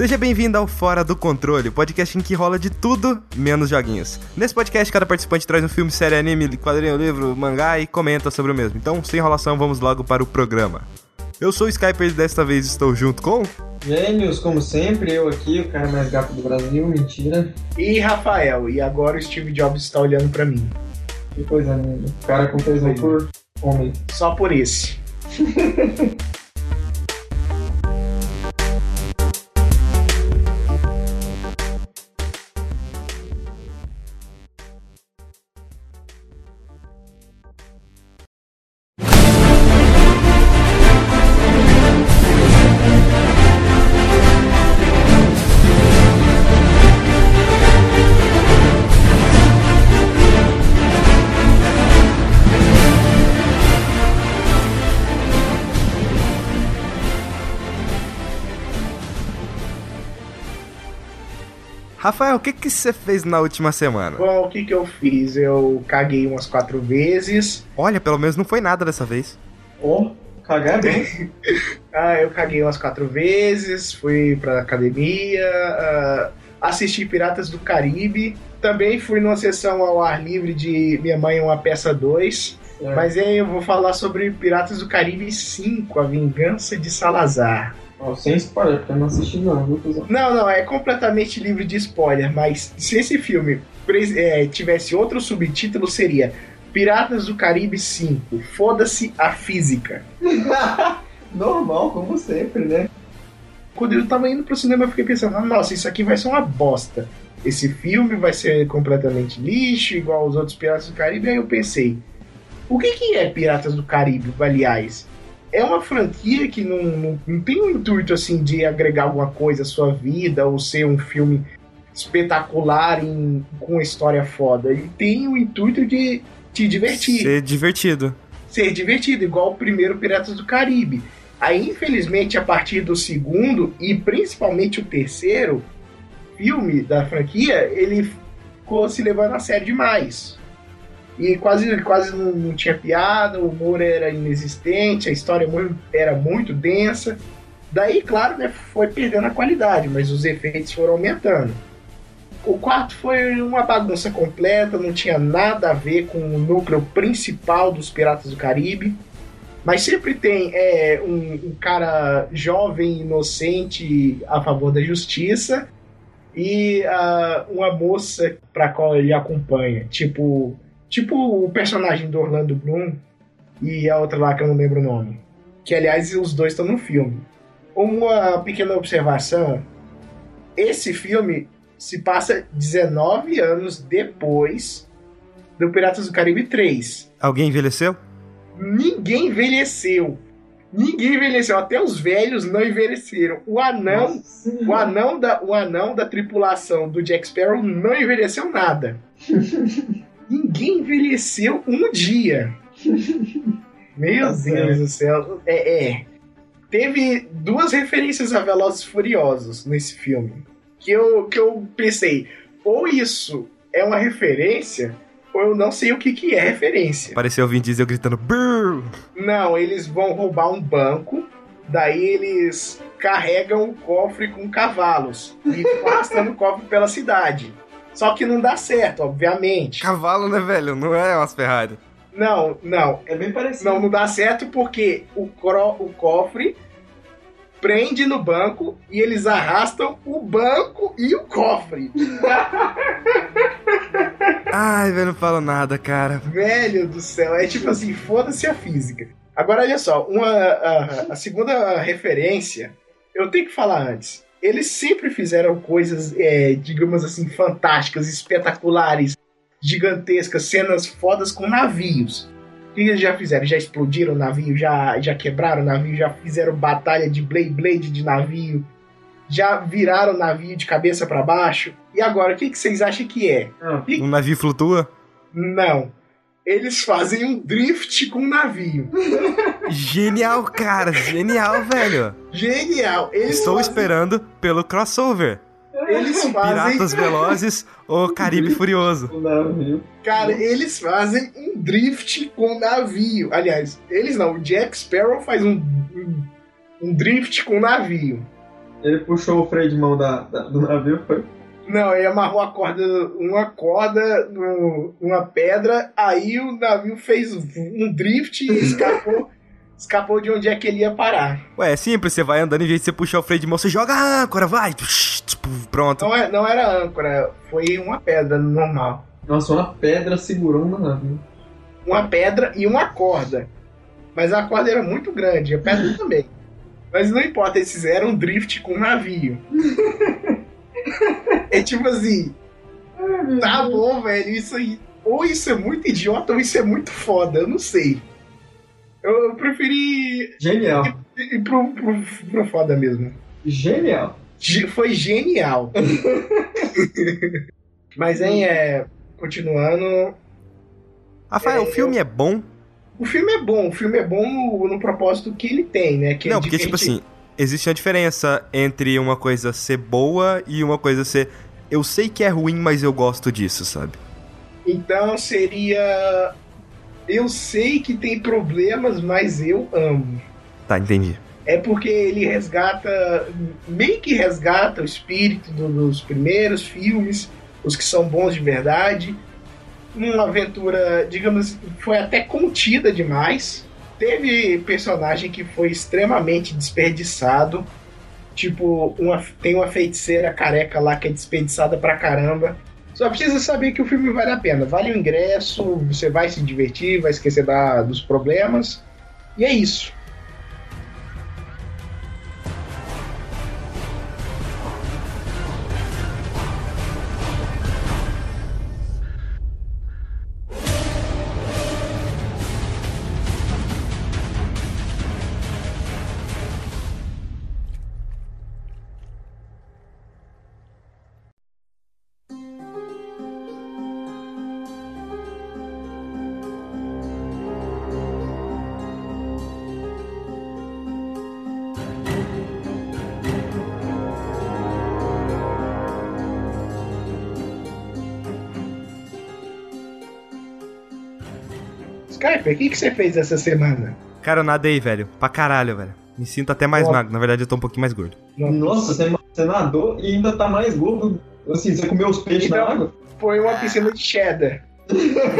Seja bem-vindo ao Fora do Controle, podcast em que rola de tudo menos joguinhos. Nesse podcast, cada participante traz um filme, série, anime, quadrinho, livro, mangá e comenta sobre o mesmo. Então, sem enrolação, vamos logo para o programa. Eu sou o Skyper e desta vez estou junto com. Gêmeos, como sempre, eu aqui, o cara mais gato do Brasil, mentira. E Rafael, e agora o Steve Jobs está olhando para mim. Que coisa linda. O cara com tesão por homem. Só por esse. Rafael, o que que você fez na última semana? Bom, o que que eu fiz? Eu caguei umas quatro vezes. Olha, pelo menos não foi nada dessa vez. Ó, cagar bem. Ah, eu caguei umas quatro vezes, fui pra academia, ah, assisti Piratas do Caribe. Também fui numa sessão ao ar livre de Minha Mãe é uma Peça 2. É. Mas aí eu vou falar sobre Piratas do Caribe 5, A Vingança de Salazar. Sem spoiler, porque eu não assisti não, viu, cuzão? Não, não, é completamente livre de spoiler, mas se esse filme é, tivesse outro subtítulo, seria Piratas do Caribe 5, Foda-se a Física. Normal, como sempre, né? Quando eu tava indo pro cinema, eu fiquei pensando, "Ah, nossa, isso aqui vai ser uma bosta. Esse filme vai ser completamente lixo, igual os outros Piratas do Caribe. Aí eu pensei, o que, que é Piratas do Caribe, aliás? É uma franquia que não, não, não tem um intuito assim de agregar alguma coisa à sua vida ou ser um filme espetacular em- com uma história foda. Ele tem o intuito de te divertir Ser divertido. ser divertido, igual o primeiro Piratas do Caribe. Aí, infelizmente, a partir do segundo e principalmente o terceiro filme da franquia, ele ficou se levando a sério demais. E quase, quase não, não tinha piada, o humor era inexistente, a história era muito densa. Daí, claro, né, foi perdendo a qualidade, mas os efeitos foram aumentando. O quarto foi uma bagunça completa, não tinha nada a ver com o núcleo principal dos Piratas do Caribe. Mas sempre tem é, um, um cara jovem, inocente, a favor da justiça, e ah, uma moça para qual ele acompanha. Tipo, tipo o personagem do Orlando Bloom e a outra lá que eu não lembro o nome. Que, aliás, os dois estão no filme. Uma pequena observação: esse filme se passa 19 anos depois do Piratas do Caribe 3. Alguém envelheceu? Ninguém envelheceu. Ninguém envelheceu. Até os velhos não envelheceram. O anão, Nossa o anão da, o anão da tripulação do Jack Sparrow não envelheceu nada. Ninguém envelheceu um dia. Meu Tá Deus certo. do céu. É, é. Teve duas referências a Velozes Furiosos nesse filme. Que eu, que eu pensei, ou isso é uma referência, ou eu não sei o que, que é referência. Apareceu o Vin Diesel gritando Brrr! Não, eles vão roubar um banco, daí eles carregam o cofre com cavalos e arrastando o cofre pela cidade. Só que não dá certo, obviamente. Cavalo, né, velho? Não é umas Ferrari. Não, não. É bem parecido. Não, não dá certo porque o, cro- o cofre prende no banco e eles arrastam o banco e o cofre. Ai, velho, não falo nada, cara. Velho do céu, é tipo assim, foda-se a física. Agora, olha só, uma, a, a segunda referência, eu tenho que falar antes. Eles sempre fizeram coisas, é, digamos assim, fantásticas, espetaculares, gigantescas, cenas fodas com navios. O que eles já fizeram? Já explodiram o navio, já, já quebraram o navio, já fizeram batalha de Blade Blade de navio, já viraram o navio de cabeça para baixo. E agora, o que, que vocês acham que é? Ah, Um navio flutua? Não. Eles fazem um drift com o navio. Genial, cara. Genial, velho. Genial. Eles Estou fazem, esperando pelo crossover. Eles fazem. Piratas Velozes ou Caribe Furioso. o navio. Cara, eles fazem um drift com o navio. Aliás, eles não. O Jack Sparrow faz um, um, um drift com o navio. Ele puxou o freio de mão da, da- do navio, foi? Não, ele amarrou a corda, uma corda numa pedra, aí o navio fez um drift e escapou, escapou de onde é que ele ia parar. Ué, é simples, você vai andando, em vez de você puxar o freio de mão, você joga a âncora, vai! Tipo, Pronto. Não, é, não era âncora, foi uma pedra normal. Nossa, uma pedra segurou um navio. Uma pedra e uma corda. Mas a corda era muito grande, a pedra também. Mas não importa, eles fizeram um drift com o navio. é tipo assim, tá bom, velho, isso aí. Ou isso é muito idiota ou isso é muito foda, eu não sei. Eu, eu preferi Genial. ir pro, pro, pro foda mesmo. Genial. Ge- Foi genial. Mas, hein, é. Continuando. Rafael, É, o filme é bom? O filme é bom, o filme é bom no, no propósito que ele tem, né? Que é Não, de porque, tipo assim, existe uma diferença entre uma coisa ser boa e uma coisa ser. Eu sei que é ruim, mas eu gosto disso, sabe? Então seria. Eu sei que tem problemas, mas eu amo. Tá, entendi. É porque ele resgata, meio que resgata o espírito do- dos primeiros filmes, os que são bons de verdade. Uma aventura, digamos, foi até contida demais. Teve personagem que foi extremamente desperdiçado. Tipo, uma, tem uma feiticeira careca lá que é desperdiçada pra caramba. Só precisa saber que o filme vale a pena. Vale o ingresso, você vai se divertir, vai esquecer da- dos problemas. E é isso. Skype, o que, que você fez essa semana? Cara, eu nadei, velho. Pra caralho, velho. Me sinto até mais Ó. magro. Na verdade, eu tô um pouquinho mais gordo. Nossa, você, você nadou e ainda tá mais gordo. Assim, você comeu os peixes na Então- água? Foi uma piscina de cheddar.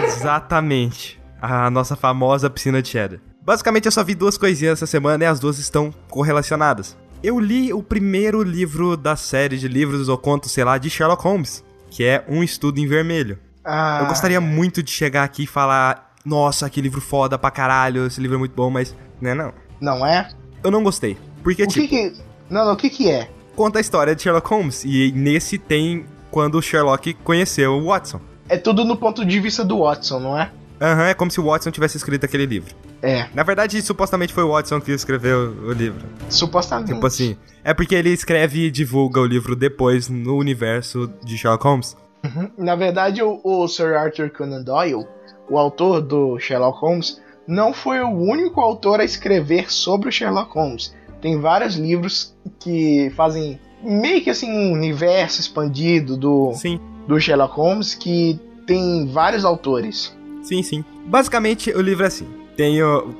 Exatamente. A nossa famosa piscina de cheddar. Basicamente, eu só vi duas coisinhas essa semana e as duas estão correlacionadas. Eu li o primeiro livro da série de livros ou contos, sei lá, de Sherlock Holmes, que é Um Estudo em Vermelho. Ah, Eu gostaria muito de chegar aqui e falar: Nossa, que livro foda pra caralho, esse livro é muito bom, mas. Né, não. Não é? Eu não gostei. Porque, O tipo, que que... Não, não, o que que é? conta a história de Sherlock Holmes. E nesse tem quando o Sherlock conheceu o Watson. É tudo no ponto de vista do Watson, não é? Aham, é como se o Watson tivesse escrito aquele livro. É, Na verdade, supostamente foi o Watson que escreveu o livro. supostamente. Tipo assim. É porque ele escreve e divulga o livro depois no universo de Sherlock Holmes. Uhum. Na verdade, o, o Sir Arthur Conan Doyle, o autor do Sherlock Holmes, não foi o único autor a escrever sobre o Sherlock Holmes. Tem vários livros que fazem meio que assim um universo expandido do, Sim, do Sherlock Holmes que tem vários autores. sim, sim. Basicamente, o livro é assim. Tem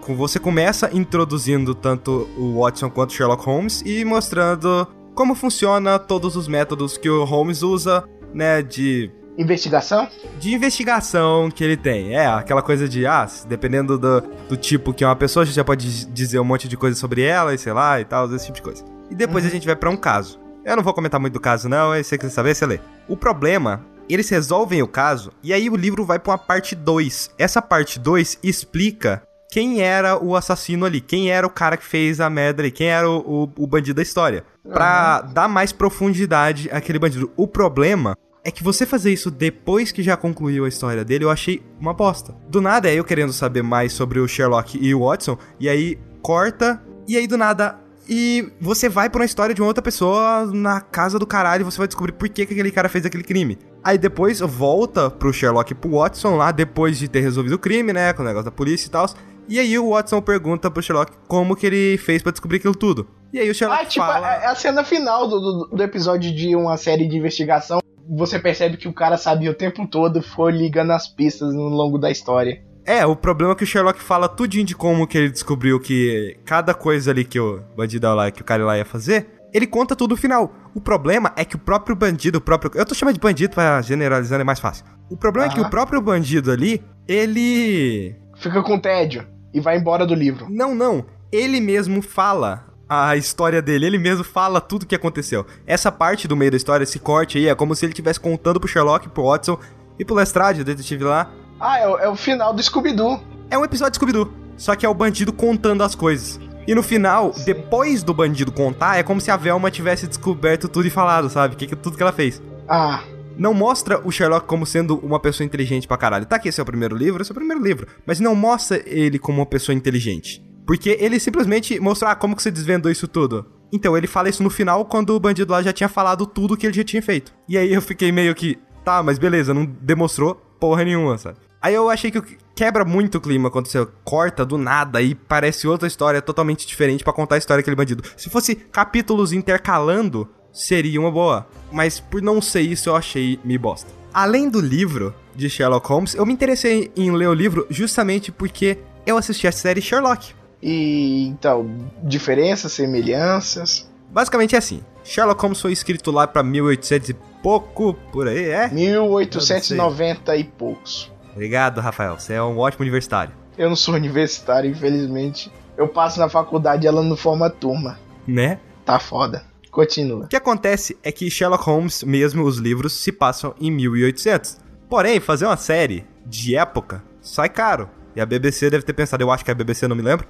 você começa introduzindo tanto o Watson quanto o Sherlock Holmes e mostrando como funciona todos os métodos que o Holmes usa, né, de Investigação? de investigação que ele tem. É, aquela coisa de, ah, se- dependendo do, do tipo que é uma pessoa, a gente já pode dizer um monte de coisa sobre ela e sei lá e tal, esse tipo de coisa. E depois a gente vai pra um caso. Eu não vou comentar muito do caso, não, aí você quiser saber, você lê. O problema, eles resolvem o caso e aí o livro vai pra uma parte 2. Essa parte 2 explica quem era o assassino ali, quem era o cara que fez a merda ali, quem era o, o, o bandido da história. Pra dar mais profundidade àquele bandido. O problema é que você fazer isso depois que já concluiu a história dele, eu achei uma bosta. Do nada é eu querendo saber mais sobre o Sherlock e o Watson, e aí corta, e aí do nada. E você vai pra uma história de uma outra pessoa na casa do caralho e você vai descobrir por que, que aquele cara fez aquele crime. Aí depois volta pro Sherlock e pro Watson lá, depois de ter resolvido o crime, né? Com o negócio da polícia e tal. E aí o Watson pergunta pro Sherlock como que ele fez pra descobrir aquilo tudo. E aí o Sherlock Ah, tipo, fala... é a cena final do, do, do episódio de uma série de investigação. Você percebe que o cara sabia o tempo todo, foi ligando as pistas no longo da história. É, o problema é que o Sherlock fala tudinho de como que ele descobriu que cada coisa ali que o bandido lá, que o cara lá ia fazer, ele conta tudo no final. O problema é que o próprio bandido, o próprio. Eu tô chamando de bandido pra generalizando, é mais fácil. O problema é que o próprio bandido ali, ele. Fica com tédio e vai embora do livro. Não, não. Ele mesmo fala a história dele, ele mesmo fala tudo o que aconteceu. Essa parte do meio da história, esse corte aí, é como se ele estivesse contando pro Sherlock, pro Watson e pro Lestrade, o detetive lá. Ah, é, o- é o final do Scooby-Doo. É um episódio de Scooby-Doo, só que é o bandido contando as coisas. E no final, depois do bandido contar, é como se a Velma tivesse descoberto tudo e falado, sabe? Que, que- tudo que ela fez. Ah, Não mostra o Sherlock como sendo uma pessoa inteligente pra caralho. Tá aqui, esse é o primeiro livro, esse é o primeiro livro. Mas não mostra ele como uma pessoa inteligente. Porque ele simplesmente mostra, ah, como que você desvendou isso tudo? Então, ele fala isso no final, quando o bandido lá já tinha falado tudo que ele já tinha feito. E aí eu fiquei meio que, tá, mas beleza, não demonstrou porra nenhuma, sabe? Aí eu achei que quebra muito o clima quando você corta do nada e parece outra história totalmente diferente pra contar a história daquele bandido. Se fosse capítulos intercalando, seria uma boa. Mas por não ser isso, eu achei me bosta. Além do livro de Sherlock Holmes, eu me interessei em ler o livro justamente porque eu assisti a série Sherlock. E então, diferenças, semelhanças. Basicamente é assim: Sherlock Holmes foi escrito lá pra 1800 e pouco, por aí, é? 1890 e poucos. Obrigado, Rafael. Você é um ótimo universitário. Eu não sou universitário, infelizmente. Eu passo na faculdade, ela não forma turma. Né? Tá foda. Continua. O que acontece é que Sherlock Holmes, mesmo os livros, se passam em 1800. Porém, fazer uma série de época sai caro. E a BBC deve ter pensado, eu acho que é a BBC, não me lembro.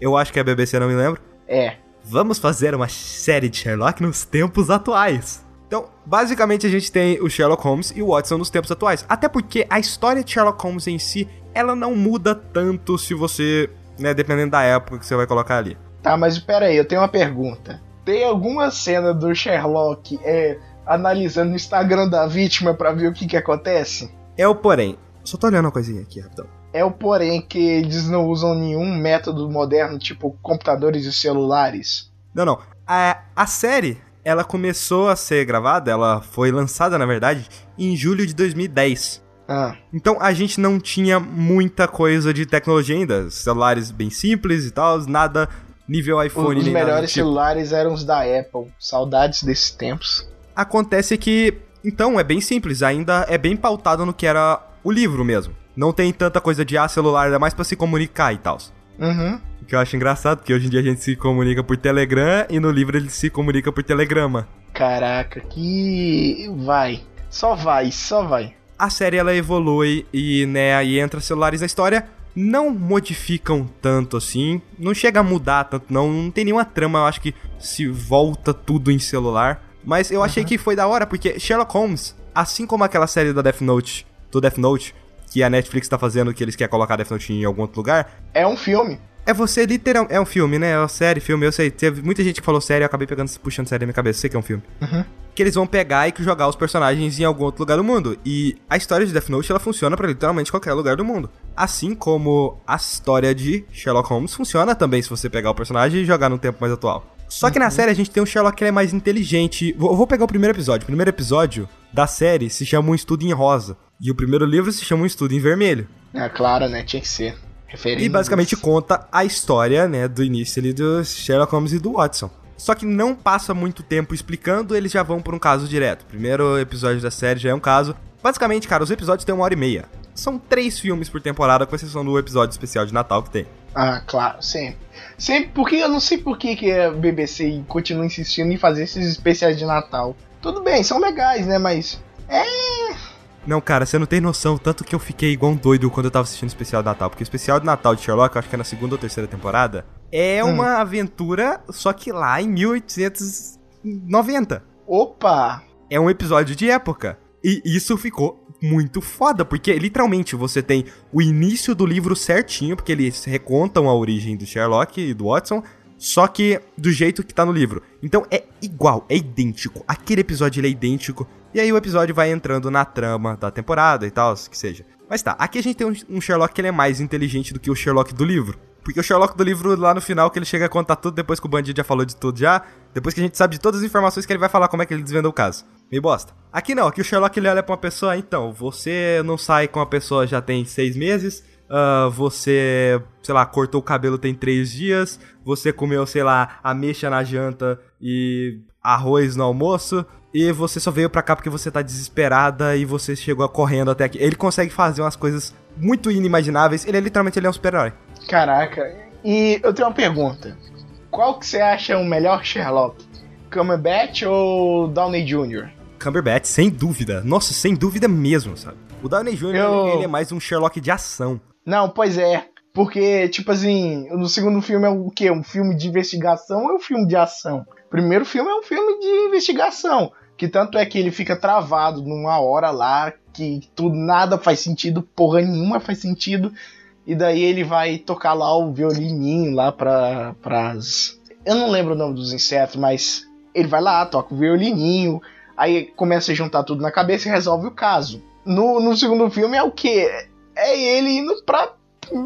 Eu acho que é a BBC, não me lembro. É. Vamos fazer uma série de Sherlock nos tempos atuais. Então, basicamente a gente tem o Sherlock Holmes e o Watson nos tempos atuais. Até porque a história de Sherlock Holmes em si, ela não muda tanto se você, né, dependendo da época que você vai colocar ali. Tá, mas pera aí, eu tenho uma pergunta. Tem alguma cena do Sherlock é, analisando o Instagram da vítima pra ver o que que acontece? É o porém. Só tô olhando uma coisinha aqui, rapidão. É o porém que eles não usam nenhum método moderno, tipo computadores e celulares. Não, não. A, a série, ela começou a ser gravada, ela foi lançada, na verdade, em julho de 2010. Ah, Então a gente não tinha muita coisa de tecnologia ainda. Celulares bem simples e tal, nada nível iPhone os melhores tipo. celulares eram os da Apple. Saudades desses tempos. Acontece que, então, é bem simples, ainda é bem pautado no que era o livro mesmo. Não tem tanta coisa de ah, celular, é mais pra se comunicar e tal. Uhum. O que eu acho engraçado, porque hoje em dia a gente se comunica por Telegram e no livro ele se comunica por Telegrama. Caraca, que. Vai. Só vai, só vai. A série ela evolui e, né, aí entra celulares na história. Não modificam tanto assim, não chega a mudar tanto, não, não tem nenhuma trama, eu acho que se volta tudo em celular. Mas eu achei que foi da hora, porque Sherlock Holmes, assim como aquela série da Death Note, do Death Note, que a Netflix tá fazendo, que eles querem colocar Death Note em algum outro lugar, É um filme. é você literal. É um filme, né? É uma série, filme, eu sei. Teve muita gente que falou série, eu acabei pegando, puxando série na minha cabeça. Sei que é um filme. Uhum. Que eles vão pegar e jogar os personagens em algum outro lugar do mundo. E a história de Death Note, ela funciona pra literalmente qualquer lugar do mundo. Assim como a história de Sherlock Holmes funciona também se você pegar o personagem e jogar num tempo mais atual. Só que na série a gente tem um Sherlock que ele é mais inteligente. Vou, vou pegar o primeiro episódio. O primeiro episódio da série se chama Um Estudo em Rosa. E o primeiro livro se chama Um Estudo em Vermelho. É claro, né? Tinha que ser. Referência. E basicamente conta a história, né, do início ali do Sherlock Holmes e do Watson. Só que não passa muito tempo explicando, eles já vão por um caso direto. Primeiro episódio da série já é um caso. Basicamente, cara, os episódios têm uma hora e meia. São três filmes por temporada, com exceção do episódio especial de Natal que tem. Ah, claro, sempre. Sempre, porque eu não sei por que, que a BBC continua insistindo em fazer esses especiais de Natal. Tudo bem, são legais, né? Mas. Não, cara, você não tem noção tanto que eu fiquei igual um doido quando eu tava assistindo o especial de Natal. Porque o especial de Natal de Sherlock, acho que é na segunda ou terceira temporada, é Hum. uma aventura, só que lá em 1890. Opa! é um episódio de época. E isso ficou muito foda, porque literalmente você tem o início do livro certinho, porque eles recontam a origem do Sherlock e do Watson, só que do jeito que tá no livro. Então é igual, é idêntico. Aquele episódio é idêntico. E aí o episódio vai entrando na trama da temporada e tal, que seja. Mas tá, aqui a gente tem um- Sherlock que ele é mais inteligente do que o Sherlock do livro. Porque o Sherlock do livro, lá no final, que ele chega a contar tudo depois que o bandido já falou de tudo já, depois que a gente sabe de todas as informações que ele vai falar como é que ele desvendou o caso. Meio bosta. Aqui não, aqui o Sherlock ele olha pra uma pessoa, então, você não sai com a pessoa já tem seis meses, uh, você, sei lá, cortou o cabelo tem três dias, você comeu, sei lá, ameixa na janta e arroz no almoço, e você só veio pra cá porque você tá desesperada e você chegou correndo até aqui. Ele consegue fazer umas coisas muito inimagináveis, ele é literalmente ele é um super-herói. Caraca, e eu tenho uma pergunta. Qual que você acha o melhor Sherlock? Cumberbatch ou Downey Jr.? Cumberbatch, sem dúvida. Nossa, sem dúvida mesmo, sabe? O Downey Jr. Eu... ele é mais um Sherlock de ação. Não, pois é. Porque, tipo assim, no segundo filme é o quê? Um filme de investigação ou é um filme de ação? O primeiro filme é um filme de investigação. Que tanto é que ele fica travado numa hora lá, que tudo nada faz sentido, porra nenhuma faz sentido. E daí ele vai tocar lá o violininho lá pra, pras. Eu não lembro o nome dos insetos, mas ele vai lá, toca o violininho, aí começa a juntar tudo na cabeça e resolve o caso. No, no segundo filme é o que? É ele indo pra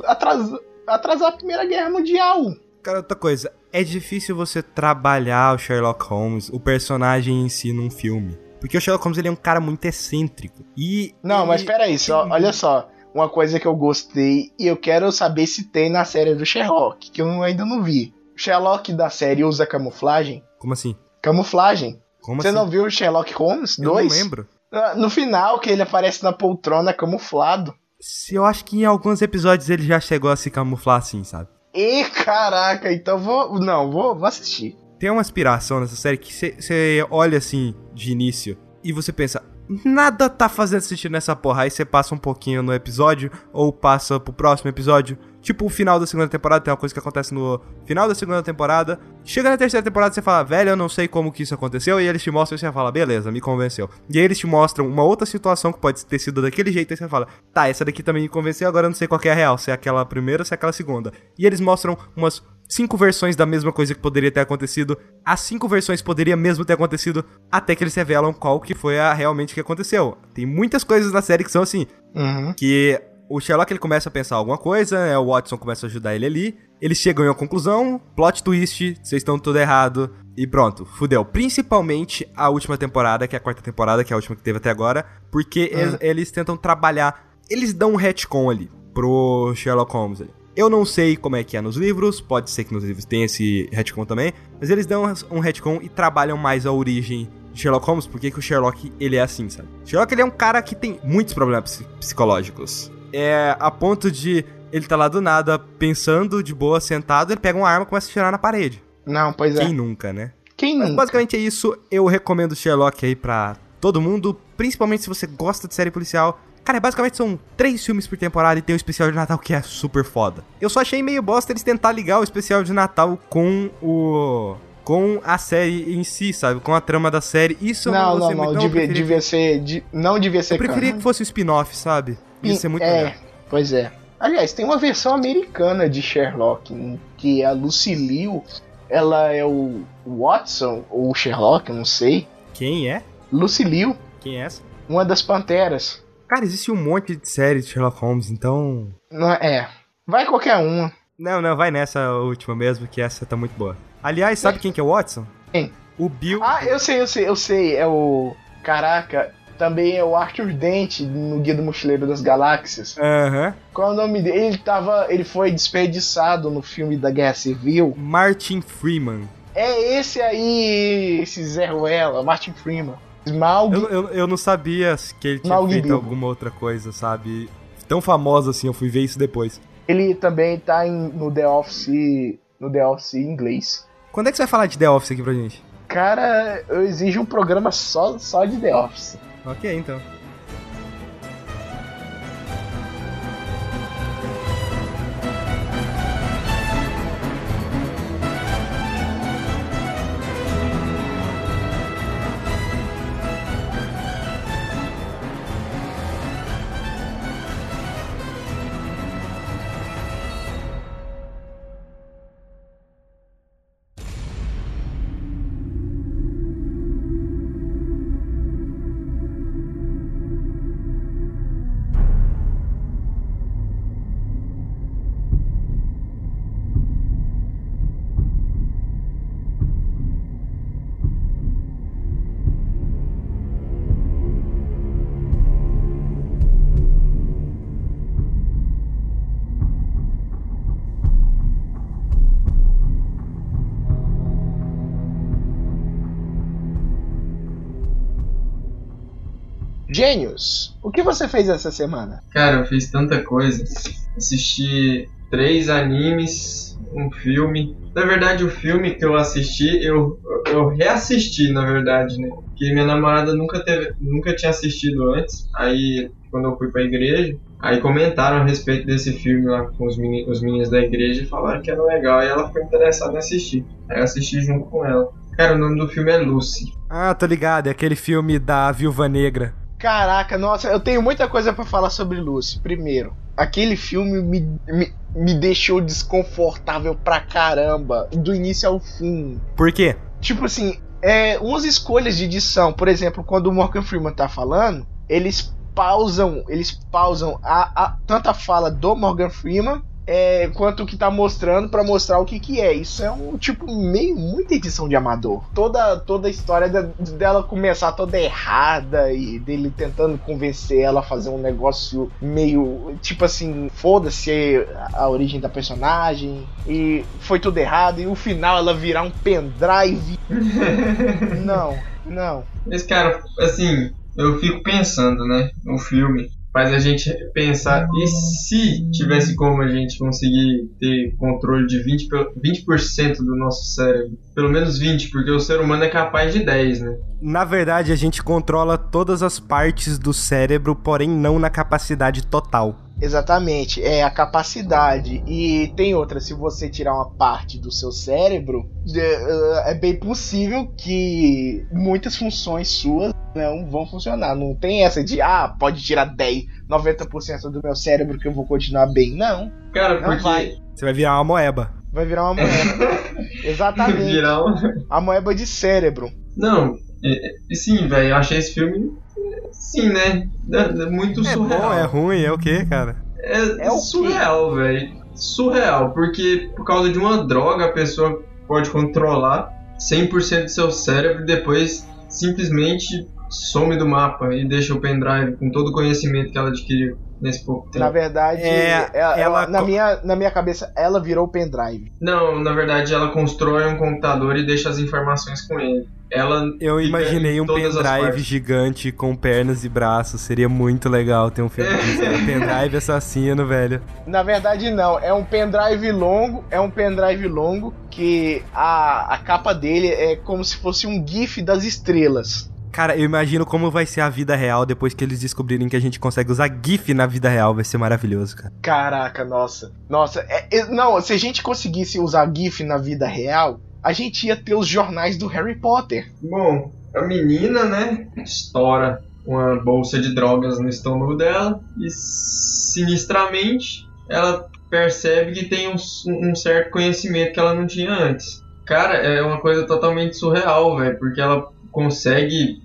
atrasar, atrasar a Primeira Guerra Mundial. Cara, outra coisa, é difícil você trabalhar o Sherlock Holmes, o personagem em si, num filme. Porque o Sherlock Holmes ele é um cara muito excêntrico. E. Não, ele... mas peraí, só, olha só. Uma coisa que eu gostei e eu quero saber se tem na série do Sherlock, que eu ainda não vi. O Sherlock da série usa camuflagem? Como assim? Camuflagem. Como Você assim? não viu o Sherlock Holmes 2? Eu não lembro. Ah, no final, que ele aparece na poltrona camuflado. Eu acho que em alguns episódios ele já chegou a se camuflar assim, sabe? E caraca, então vou. Não, vou, vou assistir. Tem uma inspiração nessa série que você olha assim de início e você pensa, nada tá fazendo sentido nessa porra. Aí você passa um pouquinho no episódio, ou passa pro próximo episódio. Tipo o final da segunda temporada, tem uma coisa que acontece no final da segunda temporada. Chega na terceira temporada, você fala, velho, eu não sei como que isso aconteceu. E eles te mostram e você fala, beleza, me convenceu. E aí eles te mostram uma outra situação que pode ter sido daquele jeito. E você fala, tá, essa daqui também me convenceu, agora eu não sei qual é a real. Se é aquela primeira ou se é aquela segunda. E eles mostram umas cinco versões da mesma coisa que poderia ter acontecido. As cinco versões poderia mesmo ter acontecido até que eles revelam qual que foi a realmente que aconteceu. Tem muitas coisas na série que são assim, uhum. que o Sherlock ele começa a pensar alguma coisa, né? o Watson começa a ajudar ele ali. Eles chegam em uma conclusão, plot twist, vocês estão tudo errado e pronto, fudeu. Principalmente a última temporada, que é a quarta temporada, que é a última que teve até agora, porque uhum. eles, eles tentam trabalhar, eles dão um retcon ali pro Sherlock Holmes ali. Eu não sei como é que é nos livros, pode ser que nos livros tenha esse retcon também, mas eles dão um retcon e trabalham mais a origem de Sherlock Holmes, porque que o Sherlock ele é assim, sabe? Sherlock ele é um cara que tem muitos problemas psicológicos. É a ponto de ele tá lá do nada, pensando de boa, sentado, ele pega uma arma e começa a tirar na parede. Não, pois é. Quem nunca, né? Quem Mas nunca? basicamente é isso. Eu recomendo Sherlock aí pra todo mundo, principalmente se você gosta de série policial. Cara, basicamente são três filmes por temporada e tem o um especial de Natal que é super foda. Eu só achei meio bosta eles tentar ligar o especial de Natal com o com a série em si, sabe? Com a trama da série. Isso não, não, não, não, devia, devia ser, de, não devia ser. Eu preferia que fosse o um spin-off, sabe? Ser muito é, legal. Pois é. Aliás, tem uma versão americana de Sherlock, que é a Lucy Liu, ela é o Watson ou o Sherlock, não sei. Quem é? Lucy Liu. Quem é essa? Uma das Panteras. Cara, existe um monte de séries de Sherlock Holmes, então. Não, é. Vai qualquer uma. Não, não, vai nessa última mesmo, que essa tá muito boa. Aliás, sabe é. quem que é o Watson? Quem? O Bill. Ah, eu sei, eu sei, eu sei. É o. Caraca, também é o Arthur Dent no Guia do Mochileiro das Galáxias. Aham. Uhum. Qual é o nome dele? Ele tava. Ele foi desperdiçado no filme da Guerra Civil. Martin Freeman. É esse aí, esse Zé Ruela, Martin Freeman. Smaug. Eu, eu, eu não sabia que ele tinha Smaug feito Bilbo. alguma outra coisa, sabe? Tão famosa assim, eu fui ver isso depois. Ele também tá em, no The Office. No The Office em inglês. Quando é que você vai falar de The Office aqui pra gente? Cara, eu exijo um programa só, só de The Office. Ok, então. Gênios, o que você fez essa semana? Cara, eu fiz tanta coisa. Assisti três animes, um filme. Na verdade, o filme que eu assisti, eu, eu reassisti, na verdade, né? Porque minha namorada nunca, teve, nunca tinha assistido antes. Aí, quando eu fui pra igreja, aí comentaram a respeito desse filme lá com os, meni, os meninos da igreja e falaram que era legal. E ela ficou interessada em assistir. Aí eu assisti junto com ela. Cara, o nome do filme é Lucy. Ah, tô ligado, é aquele filme da Viúva Negra. Caraca, nossa, eu tenho muita coisa para falar sobre Lucy. Primeiro, aquele filme me, me, me deixou desconfortável pra caramba, do início ao fim. Por quê? Tipo assim, é, umas escolhas de edição, por exemplo, quando o Morgan Freeman tá falando, eles pausam, eles pausam a, a tanta fala do Morgan Freeman é, quanto o que tá mostrando para mostrar o que que é. Isso é um tipo meio muita edição de amador. Toda toda a história de, dela começar toda errada e dele tentando convencer ela a fazer um negócio meio tipo assim, foda-se a origem da personagem e foi tudo errado e o final ela virar um pendrive. não, não. Mas cara, assim, eu fico pensando, né, no filme faz a gente pensar e se tivesse como a gente conseguir ter controle de 20%, 20 do nosso cérebro? Pelo menos 20, porque o ser humano é capaz de 10, né? Na verdade, a gente controla todas as partes do cérebro, porém não na capacidade total. Exatamente, é a capacidade. E tem outra, se você tirar uma parte do seu cérebro, é, é bem possível que muitas funções suas não vão funcionar. Não tem essa de, ah, pode tirar 10, 90% do meu cérebro que eu vou continuar bem. Não. Cara, não porque... vai. Você vai virar uma moeba. Vai virar uma moeba. Exatamente. Virar uma... A moeba de cérebro. Não, é, é, sim, velho, eu achei esse filme sim, né? É, é muito é surreal. Bom, é ruim, é o que, cara? É, é surreal, velho. Surreal, porque por causa de uma droga a pessoa pode controlar 100% do seu cérebro e depois simplesmente some do mapa e deixa o pendrive com todo o conhecimento que ela adquiriu nesse pouco tempo. Na verdade, é, ela, ela, na, minha, na minha cabeça, ela virou o pendrive. Não, na verdade, ela constrói um computador e deixa as informações com ele. Ela Eu imaginei um pendrive gigante com pernas e braços. Seria muito legal ter um filme é. disso. Um pendrive assassino, velho. Na verdade, não. É um pendrive longo. É um pendrive longo que a, a capa dele é como se fosse um GIF das estrelas. Cara, eu imagino como vai ser a vida real depois que eles descobrirem que a gente consegue usar GIF na vida real. Vai ser maravilhoso, cara. Caraca, nossa. Nossa, é, é, não, se a gente conseguisse usar GIF na vida real, a gente ia ter os jornais do Harry Potter. Bom, a menina, né, estoura uma bolsa de drogas no estômago dela e sinistramente ela percebe que tem um, um certo conhecimento que ela não tinha antes. Cara, é uma coisa totalmente surreal, velho, porque ela consegue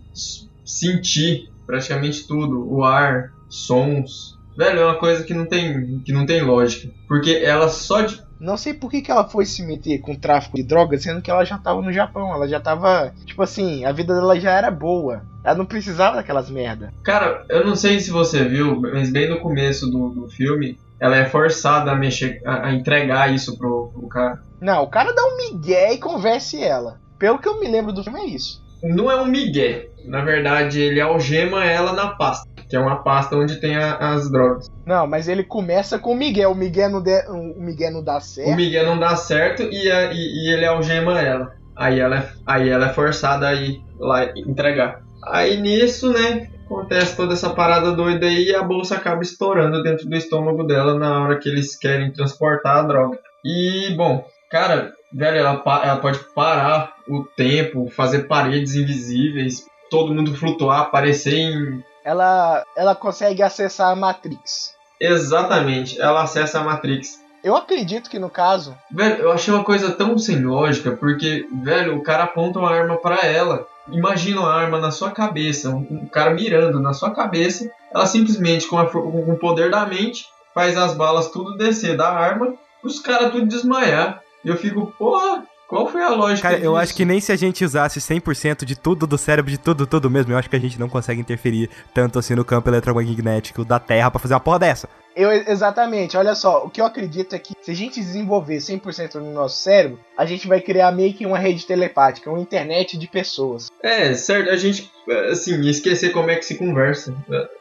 sentir praticamente tudo, o ar, sons. Velho, é uma coisa que não tem, que não tem lógica. Porque ela só de. Não sei por que, que ela foi se meter com tráfico de drogas, sendo que ela já tava no Japão. Ela já tava. Tipo assim, a vida dela já era boa. Ela não precisava daquelas merda. Cara, eu não sei se você viu, mas bem no começo do, do filme, ela é forçada a mexer, a, a entregar isso pro, pro, cara. Não, o cara dá um migué e converse ela. Pelo que eu me lembro do filme é isso não é um migué. Na verdade, ele algema ela na pasta, que é uma pasta onde tem a, as drogas. Não, mas ele começa com o Miguel. O Miguel não, de, o Miguel não dá certo. O Miguel não dá certo e, a, e, e, ele algema ela. Aí ela, é, aí ela é forçada a ir lá entregar. Aí nisso, né, acontece toda essa parada doida aí e a bolsa acaba estourando dentro do estômago dela na hora que eles querem transportar a droga. E, bom, cara, velho, ela, ela pode parar o tempo, fazer paredes invisíveis, todo mundo flutuar, aparecer em. Ela, ela consegue acessar a Matrix. Exatamente, ela acessa a Matrix. Eu acredito que no caso. Velho, eu achei uma coisa tão sem lógica, porque, velho, o cara aponta uma arma para ela. Imagina uma arma na sua cabeça, um cara mirando na sua cabeça. Ela simplesmente, com, a, com o poder da mente, faz as balas tudo descer da arma, os caras tudo desmaiar. E eu fico, porra, Qual foi a lógica Cara, eu disso? acho que nem se a gente usasse 100% de tudo do cérebro, de tudo, tudo mesmo, eu acho que a gente não consegue interferir tanto assim no campo eletromagnético da Terra pra fazer uma porra dessa. Eu, exatamente, olha só, o que eu acredito é que se a gente desenvolver 100% no nosso cérebro, a gente vai criar meio que uma rede telepática, uma internet de pessoas. É, certo, a gente, assim, ia esquecer como é que se conversa.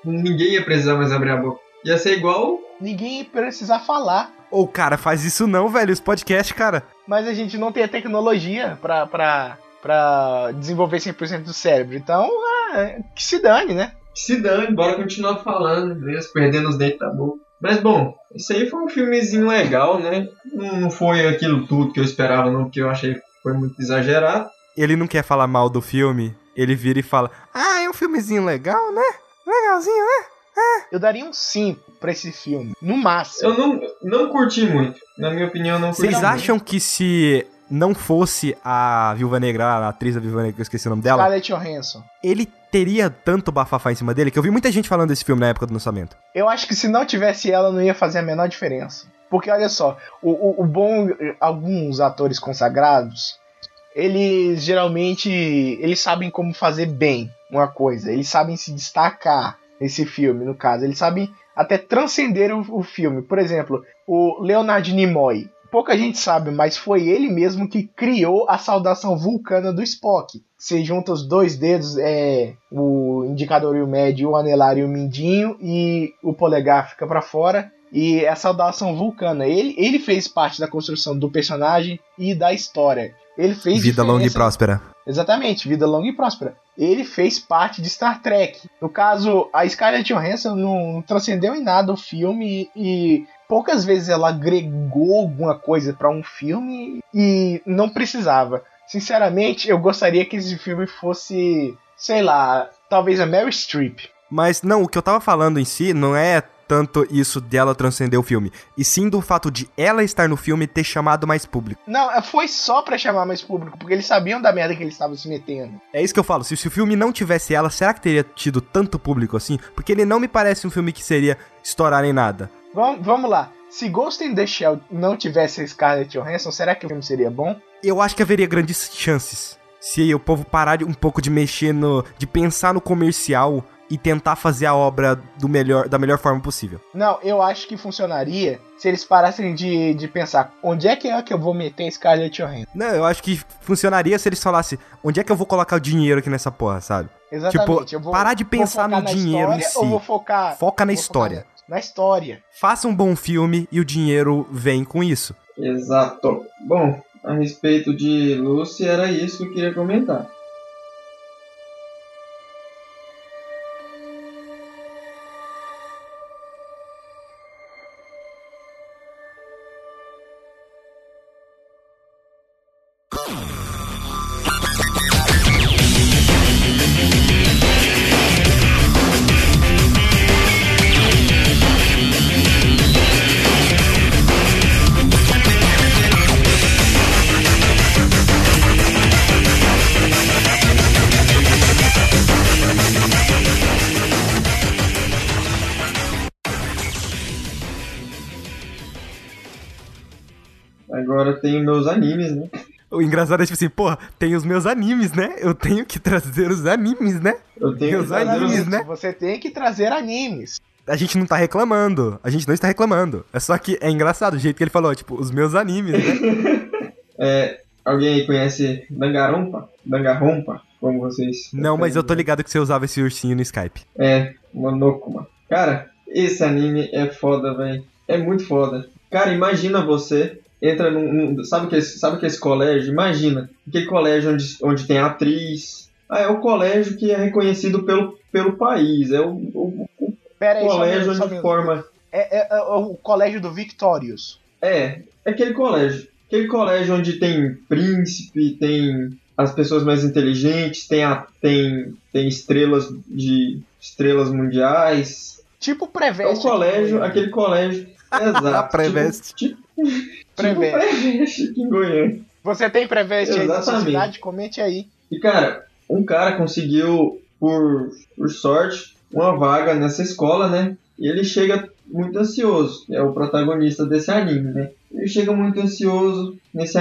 Ninguém ia precisar mais abrir a boca. Ia ser igual. Ninguém ia precisar falar, Ô, cara, faz isso não, velho, os podcasts, cara. mas a gente não tem a tecnologia pra, pra, pra desenvolver 100% do cérebro. Então, ah, que se dane, né? Se dane, bora continuar falando mesmo, perdendo os dentes da boca. Mas bom, isso aí foi um filmezinho legal, né? Não não foi aquilo tudo que eu esperava, não, porque eu achei que foi muito exagerado. Ele não quer falar mal do filme, ele vira e fala: Ah, é um filmezinho legal, né? Legalzinho, né? Eu daria um 5 pra esse filme, no máximo. Eu não, não curti muito. Na minha opinião, não curti Vocês muito. acham que se não fosse a Viúva Negra, a atriz da Viúva Negra, que eu esqueci o nome dela, Scarlett Johansson. ele teria tanto bafafá em cima dele que eu vi muita gente falando desse filme na época do lançamento. Eu acho que se não tivesse ela, não ia fazer a menor diferença. Porque olha só, o, o, o bom. Alguns atores consagrados, eles geralmente. Eles sabem como fazer bem uma coisa. Eles sabem se destacar nesse filme, no caso. Eles sabem até transcender o, o filme. Por exemplo, o Leonard Nimoy. Pouca gente sabe, mas foi ele mesmo que criou a saudação vulcana do Spock. Você junta os dois dedos, é, o indicador e o médio, o anelar e o mindinho, e o polegar fica para fora. E é a saudação vulcana. Ele, ele fez parte da construção do personagem e da história. Ele fez Vida longa e próspera. Exatamente, vida longa e próspera. Ele fez parte de Star Trek. No caso, a Scarlett Johansson não, não transcendeu em nada o filme e poucas vezes ela agregou alguma coisa pra um filme e não precisava. Sinceramente, eu gostaria que esse filme fosse, sei lá, talvez a Mary Streep. Mas não, o que eu tava falando em si não é tanto isso dela transcender o filme, e sim do fato de ela estar no filme ter chamado mais público. Não, foi só pra chamar mais público, porque eles sabiam da merda que eles estavam se metendo. É isso que eu falo, se, se o filme não tivesse ela, será que teria tido tanto público assim? Porque ele não me parece um filme que seria estourar em nada. Vamos, vamos lá. Se Ghost in the Shell não tivesse Scarlett Johansson, será que o filme seria bom? Eu acho que haveria grandes chances se o povo parar de, um pouco de mexer no. de pensar no comercial e tentar fazer a obra do melhor, da melhor forma possível. Não, eu acho que funcionaria se eles parassem de, de pensar onde é que é que eu vou meter a Scarlett Johansson. Não, eu acho que funcionaria se eles falassem onde é que eu vou colocar o dinheiro aqui nessa porra, sabe? Exatamente. Tipo, eu vou, parar de vou pensar focar no dinheiro em história si. Ou vou focar. Foca na vou focar história. Na, na história. Faça um bom filme e o dinheiro vem com isso. Exato. Bom, a respeito de Lucy, era isso que eu queria comentar. Tem meus animes, né? O engraçado é tipo assim, porra, tem os meus animes, né? Eu tenho que trazer os animes, né? Eu tenho Meus que fazer animes, os- né? Você tem que trazer animes. A gente não tá reclamando. A gente não está reclamando. É só que é engraçado o jeito que ele falou, tipo, os meus animes, né? É, alguém aí conhece Dangarompa? Dangarompa? Como vocês. não, mas eu tô ligado que você usava esse ursinho no Skype. É, Monokuma. Cara, esse anime é foda, velho. É muito foda. Cara, imagina você entra num. num- sabe, que esse, sabe que esse colégio? Imagina. Aquele colégio onde, onde tem atriz. Ah, é o colégio que é reconhecido pelo, pelo país. É o, o- o Pera aí, colégio onde forma. É, é- é o colégio do Victorious. É, é aquele colégio. Aquele colégio onde tem príncipe, tem as pessoas mais inteligentes, tem, a, tem, tem estrelas de estrelas mundiais. Tipo É Preveste. o colégio, aqui, aquele colégio. Exato. Preveste. Tipo, tipo, Preveste. tipo Preveste aqui em Goiânia. Você tem Preveste aí na sua Exatamente. cidade? Comente aí. E cara, um cara conseguiu, por, por sorte, uma vaga nessa escola, né? E ele chega muito ansioso, é o protagonista desse anime, né? Ele chega muito ansioso nesse,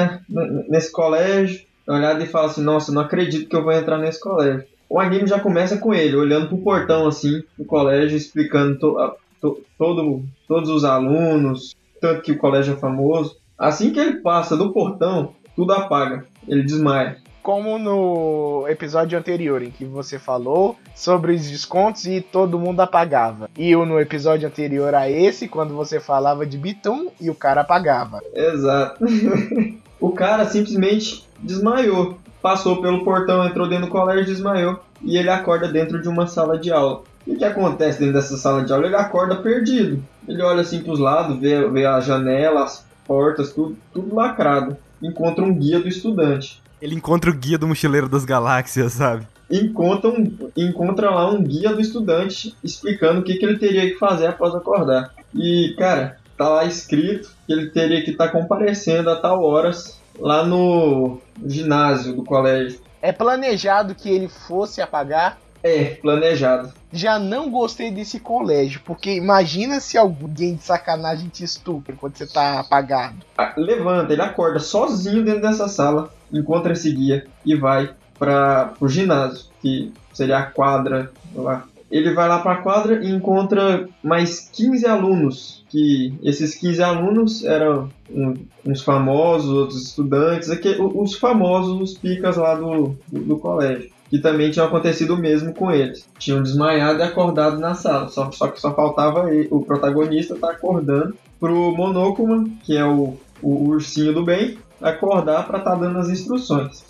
nesse colégio, olhado e fala assim: Nossa, não acredito que eu vou entrar nesse colégio. O anime já começa com ele, olhando pro portão assim, do colégio, explicando to, to, todo, todos os alunos, tanto que o colégio é famoso. Assim que ele passa do portão, tudo apaga, ele desmaia como no episódio anterior, em que você falou sobre os descontos e todo mundo apagava. E o no episódio anterior a esse, quando você falava de Bitum e o cara apagava. Exato. o cara simplesmente desmaiou. Passou pelo portão, entrou dentro do colégio e desmaiou. E ele acorda dentro de uma sala de aula. O que acontece dentro dessa sala de aula? Ele acorda perdido. Ele olha assim para os lados, vê, vê a janela, as portas, tudo, tudo lacrado. Encontra um guia do estudante. Ele encontra o guia do mochileiro das galáxias, sabe? Encontra, um, encontra lá um guia do estudante explicando o que, que ele teria que fazer após acordar. E, cara, tá lá escrito que ele teria que estar tá comparecendo a tal horas lá no ginásio do colégio. É planejado que ele fosse apagar é, planejado. Já não gostei desse colégio, porque imagina se alguém de sacanagem te estupra quando você tá apagado. Ah, levanta, ele acorda sozinho dentro dessa sala, encontra esse guia e vai para o ginásio, que seria a quadra lá. Ele vai lá para a quadra e encontra mais 15 alunos, que esses 15 alunos eram uns famosos, outros estudantes, aqui, os famosos, os picas lá do, do, do colégio que também tinha acontecido o mesmo com eles. Tinham desmaiado e acordado na sala, só, só que só faltava ele, o protagonista estar tá acordando pro Monokuma, que é o, o ursinho do bem, acordar para estar tá dando as instruções.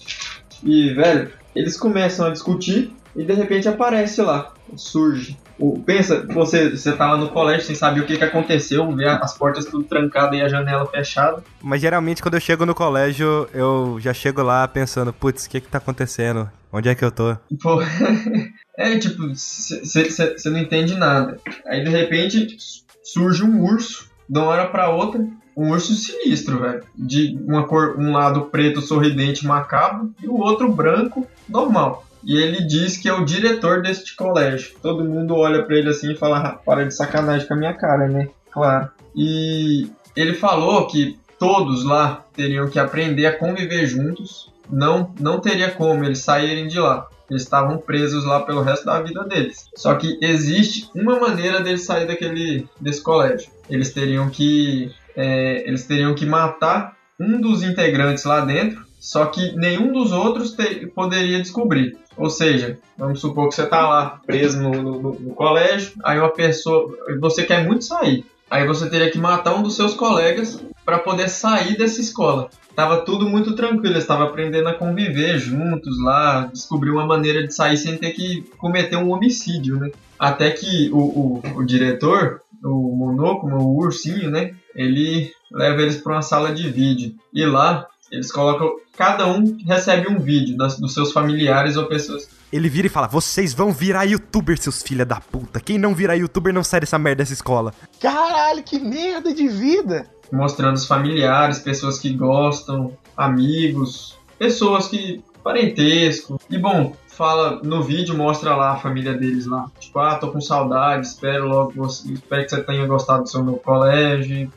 E, velho, eles começam a discutir e de repente aparece lá, surge. Pensa, você, você tá lá no colégio sem saber o que, que aconteceu, vê as portas tudo trancadas e a janela fechada. Mas geralmente quando eu chego no colégio, eu já chego lá pensando, putz, o que que tá acontecendo? Onde é que eu tô? Pô, é tipo, você não entende nada. Aí de repente surge um urso, de uma hora pra outra, um urso sinistro, velho. De uma cor, um lado preto sorridente macabro e o outro branco normal. E ele diz que é o diretor deste colégio. Todo mundo olha para ele assim e fala: ah, para de sacanagem com a minha cara, né? Claro. E ele falou que todos lá teriam que aprender a conviver juntos. Não, não teria como eles saírem de lá. Eles estavam presos lá pelo resto da vida deles. Só que existe uma maneira deles sair daquele desse colégio. Eles teriam que é, eles teriam que matar um dos integrantes lá dentro só que nenhum dos outros te, poderia descobrir. Ou seja, vamos supor que você está lá preso no, no, no, colégio, aí uma pessoa, você quer muito sair, aí você teria que matar um dos seus colegas para poder sair dessa escola. Tava tudo muito tranquilo, estava aprendendo a conviver juntos lá, descobrir uma maneira de sair sem ter que cometer um homicídio, né? Até que o, o, o diretor, o Monokuma, o ursinho, né? Ele leva eles para uma sala de vídeo. E lá eles colocam. Cada um recebe um vídeo das, dos seus familiares ou pessoas. Ele vira e fala: Vocês vão virar youtuber, seus filha da puta. Quem não virar youtuber não sai dessa merda dessa escola. Caralho, que merda de vida! Mostrando os familiares, pessoas que gostam, amigos, pessoas que. parentesco. E bom, fala no vídeo, mostra lá a família deles lá. Tipo, ah, tô com saudade, espero logo você, espero que você tenha gostado do seu novo colégio.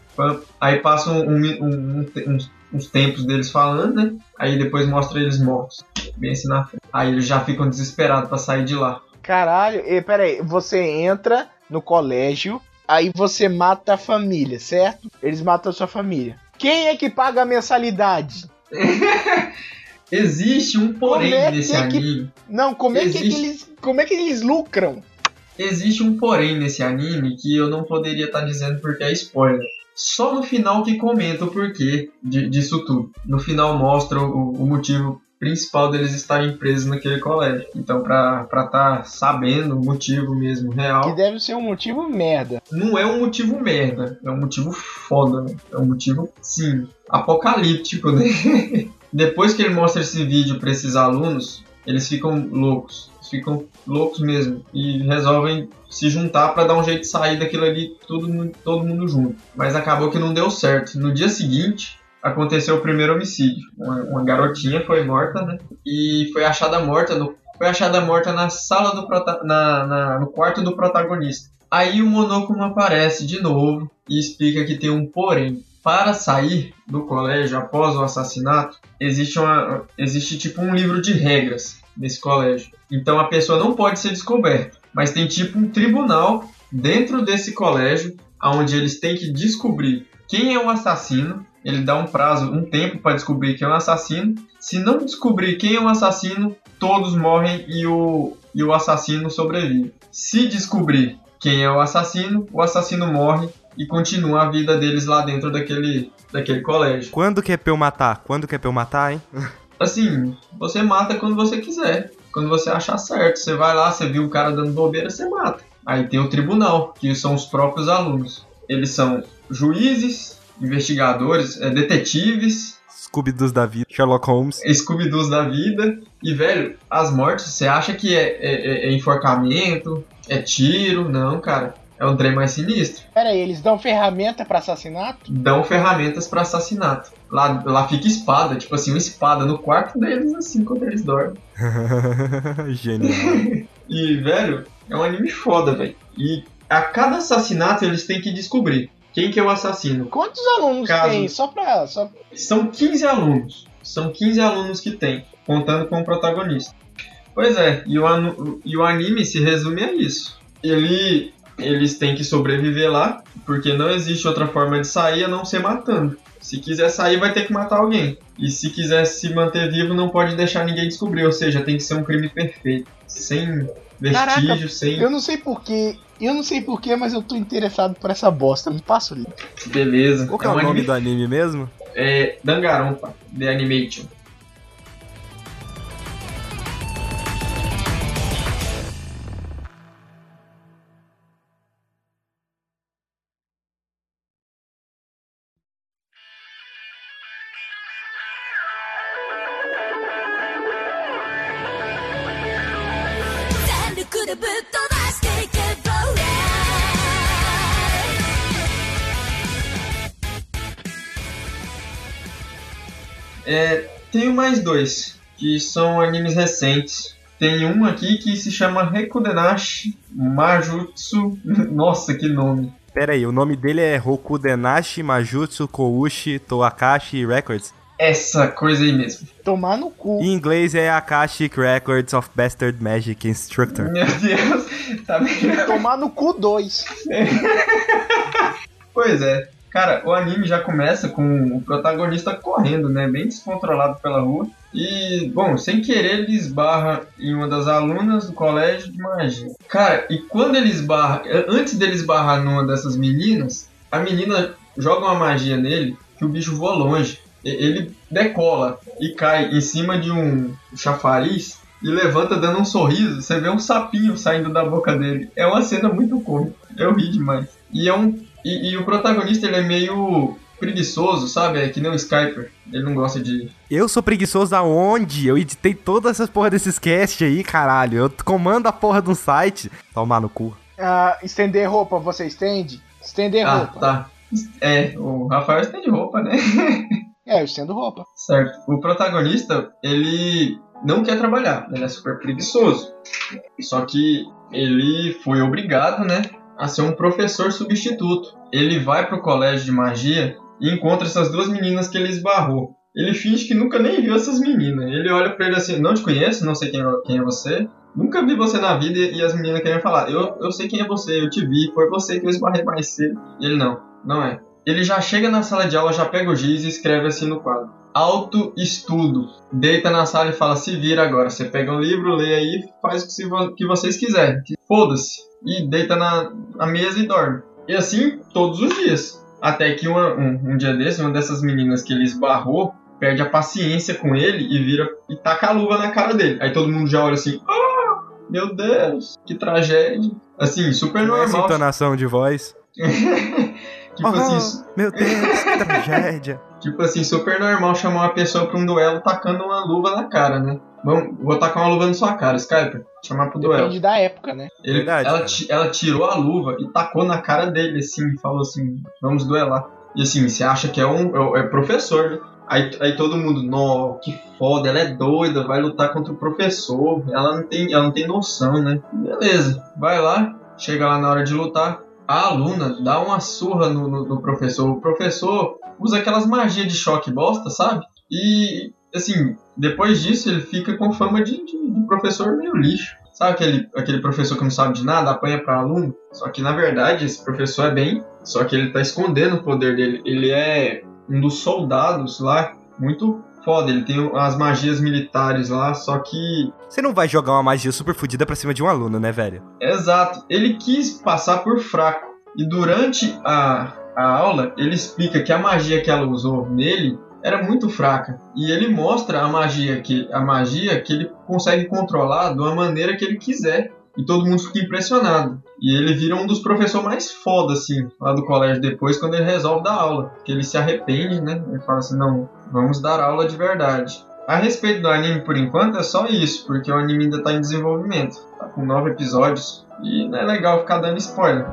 Aí passa um, um, um, um uns tempos deles falando, né? Aí depois mostra eles mortos. Bem assim na frente. Aí eles já ficam desesperados para sair de lá. Caralho, e peraí, você entra no colégio, aí você mata a família, certo? Eles matam a sua família. Quem é que paga a mensalidade? Existe um porém é nesse é que... anime. Não, como é, Existe... que eles, como é que eles lucram? Existe um porém nesse anime que eu não poderia estar tá dizendo porque é spoiler. Só no final que comenta o porquê de, disso tudo. No final mostra o, o motivo principal deles estarem presos naquele colégio. Então, pra estar tá sabendo o motivo mesmo real. Que deve ser um motivo merda. Não é um motivo merda, é um motivo foda, né? É um motivo, sim, apocalíptico, né? Depois que ele mostra esse vídeo para esses alunos, eles ficam loucos ficam loucos mesmo e resolvem se juntar para dar um jeito de sair daquilo ali, tudo, todo mundo junto. Mas acabou que não deu certo. No dia seguinte, aconteceu o primeiro homicídio. Uma, uma garotinha foi morta, né? E foi achada morta no foi achada morta na sala do na, na, no quarto do protagonista. Aí o monóculo aparece de novo e explica que tem um porém. Para sair do colégio após o assassinato, existe, uma, existe tipo um livro de regras nesse colégio. Então a pessoa não pode ser descoberta, mas tem tipo um tribunal dentro desse colégio onde eles têm que descobrir quem é o assassino. Ele dá um prazo, um tempo para descobrir quem é o assassino. Se não descobrir quem é o assassino, todos morrem e o, e o assassino sobrevive. Se descobrir quem é o assassino, o assassino morre e continua a vida deles lá dentro daquele, daquele colégio. Quando que é pra eu matar? Quando que é pra eu matar, hein? Assim, você mata quando você quiser, quando você achar certo. Você vai lá, você viu o cara dando bobeira, você mata. Aí tem o tribunal, que são os próprios alunos. Eles são juízes, investigadores, é, detetives, Scooby-Doos da vida, Sherlock Holmes. Scooby-Doos da vida. E, velho, as mortes, você acha que é, é- é enforcamento, é tiro? Não, cara. É um trem mais sinistro. Pera aí, eles dão ferramenta pra assassinato? Dão ferramentas pra assassinato. Lá, lá fica espada, tipo assim, uma espada no quarto deles, assim, quando eles dormem. Genial. E, velho, é um anime foda, velho. E a cada assassinato eles têm que descobrir quem que é o assassino. Quantos alunos Caso- tem? Só pra. Só... São 15 alunos. São 15 alunos que tem, contando com o protagonista. Pois é, e o, anu- e o anime se resume a isso. Ele, eles têm que sobreviver lá, porque não existe outra forma de sair a não ser matando. Se quiser sair, vai ter que matar alguém. E se quiser se manter vivo, não pode deixar ninguém descobrir. Ou seja, tem que ser um crime perfeito. Sem vestígio, Caraca, sem. Eu não sei porquê. Eu não sei porquê, mas eu tô interessado por essa bosta. Me passa o link. Beleza. Qual que é o um nome anime- do anime mesmo? É Danganronpa, The Animation. Tenho mais dois, que são animes recentes. Tem um aqui que se chama Rekudenashi Majutsu. Nossa, que nome. Pera aí, o nome dele é Rokudenashi Majutsu Koushi Toakashi Records. Essa coisa aí mesmo. Tomar no cu. Em inglês é Akashic Records of Bastard Magic Instructor. Meu Deus, tá vendo? Tomar no cu 2. Pois é. Cara, o anime já começa com o protagonista correndo, né? Bem descontrolado pela rua. E, bom, sem querer ele esbarra em uma das alunas do colégio de magia. Cara, e quando ele esbarra, antes dele esbarrar numa dessas meninas, a menina joga uma magia nele que o bicho voa longe. Ele decola e cai em cima de um chafariz e levanta dando um sorriso. Você vê um sapinho saindo da boca dele. É uma cena muito cômica. Eu ri demais. E é um e, e o protagonista ele é meio preguiçoso, sabe? É que nem o Skyper. Ele não gosta de. Eu sou preguiçoso aonde? Eu editei todas essas porra desses cast aí, caralho. Eu comando a porra de um site. Tomar no cu. Ah, estender roupa, você estende? Estender Ah, roupa. tá. É, o Rafael estende roupa, né? É, eu estendo roupa. certo. O protagonista, ele não quer trabalhar. Ele é super preguiçoso. Só que ele foi obrigado, né? A ser um professor substituto. Ele vai pro colégio de magia e encontra essas duas meninas que ele esbarrou. Ele finge que nunca nem viu essas meninas. Ele olha pra ele assim: Não te conheço, não sei quem, quem é você. Nunca vi você na vida e as meninas querem falar: eu, eu sei quem é você, eu te vi, foi você que eu esbarrei mais cedo. E ele: Não, não é. Ele já chega na sala de aula, já pega o giz e escreve assim no quadro: Autoestudo. Deita na sala e fala: Se vira agora. Você pega um livro, lê aí, faz o que vocês quiserem. Foda-se. E deita na, na mesa e dorme. E assim todos os dias. Até que uma- um, um dia desse, uma dessas meninas que ele esbarrou perde a paciência com ele e vira e taca a luva na cara dele. Aí todo mundo já olha assim: Ah, meu Deus, que tragédia. Assim, super é essa normal. entonação de voz. tipo Oh, assim, meu Deus, que tragédia. Tipo assim, super normal chamar uma pessoa pra um duelo tacando uma luva na cara, né? Vamos, vou tacar uma luva na sua cara, Skyper. Chamar pro duelo. Depende da época, né? Ele, Verdade, ela, ti- ela tirou a luva e tacou na cara dele, assim, e falou assim: vamos duelar. E assim, você acha que é um é, é professor, né? Aí, aí todo mundo, nó, que foda, ela é doida, vai lutar contra o professor. Ela não tem, ela não tem noção, né? Beleza, vai lá, chega lá na hora de lutar. A aluna dá uma surra no, no, no professor. O professor usa aquelas magias de choque bosta, sabe? E, assim, depois disso ele fica com fama de, de, de professor meio lixo. Sabe aquele, aquele professor que não sabe de nada, apanha para aluno? Só que na verdade esse professor é bem. Só que ele tá escondendo o poder dele. Ele é um dos soldados lá, muito foda. Ele tem as magias militares lá, só que. Você não vai jogar uma magia super fodida pra cima de um aluno, né, velho? Exato. Ele quis passar por fraco. E durante a, a aula, ele explica que a magia que ela usou nele era muito fraca. E ele mostra a magia que a magia que ele consegue controlar de uma maneira que ele quiser. E todo mundo fica impressionado. E ele vira um dos professores mais foda, assim, lá do colégio depois, quando ele resolve dar aula. Que ele se arrepende, né? Ele fala assim, não, vamos dar aula de verdade. A respeito do anime, por enquanto, é só isso, porque o anime ainda tá em desenvolvimento. Tá com nove episódios. E não é legal ficar dando spoiler.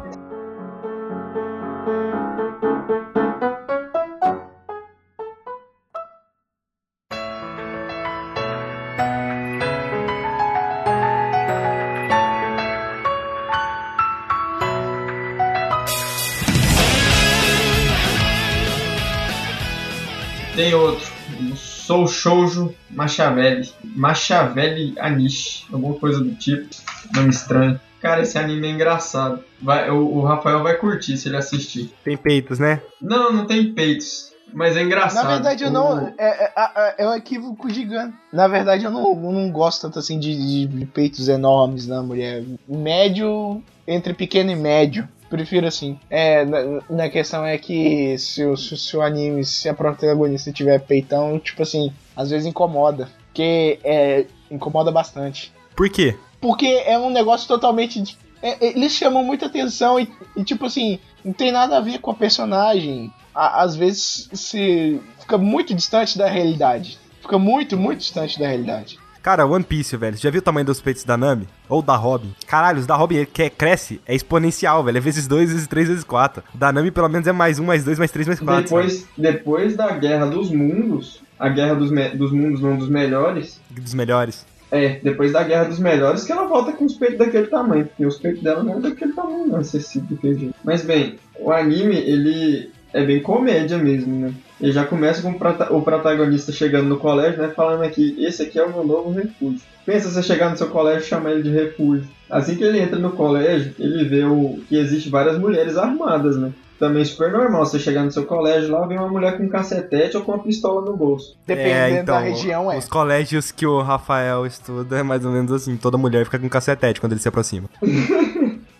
Sou Shoujo Machiavelli. Machiavelli Anish. Alguma coisa do tipo. Nome estranho. Cara, esse anime é engraçado. Vai, o, o Rafael vai curtir se ele assistir. Tem peitos, né? Não, não tem peitos. Mas é engraçado. Na verdade, eu não. É, é, é, é um equívoco gigante. Na verdade, eu não, eu não gosto tanto assim de, de peitos enormes na mulher. Médio, entre pequeno e médio. Prefiro assim. É, na, na questão é que se o, se, se o anime, se a protagonista tiver peitão, tipo assim, às vezes incomoda. Porque é, incomoda bastante. Por quê? Porque é um negócio totalmente. é- é- eles chamam muita atenção e, e, tipo assim, não tem nada a ver com a personagem. À- às vezes se fica muito distante da realidade. Fica muito, muito distante da realidade. Cara, One Piece, velho. Você já viu o tamanho dos peitos da Nami? Ou da Robin? Caralho, os da Robin que cresce é exponencial, velho. É vezes 2, vezes 3, vezes 4. Da Nami, pelo menos, é mais 1, mais 2, mais 3, mais 4. Depois, depois da Guerra dos Mundos, a Guerra dos, dos Mundos, não dos melhores, Dos melhores. é, depois da Guerra dos Melhores que ela volta com os peitos daquele tamanho, porque os peitos dela não é daquele tamanho, não, acessível daquele jeito. Mas bem, o anime, ele é bem comédia mesmo, né? Ele já começa com o prota- o protagonista chegando no colégio, né, falando aqui, esse aqui é o meu novo refúgio. Pensa você chegar no seu colégio e chamar ele de refúgio. Assim que ele entra no colégio, ele vê o, que existe várias mulheres armadas, né? Também super normal você chegar no seu colégio lá, ver uma mulher com um cacetete ou com uma pistola no bolso. Dependendo da região, é. Os colégios que o Rafael estuda é mais ou menos assim. Toda mulher fica com cacetete quando ele se aproxima.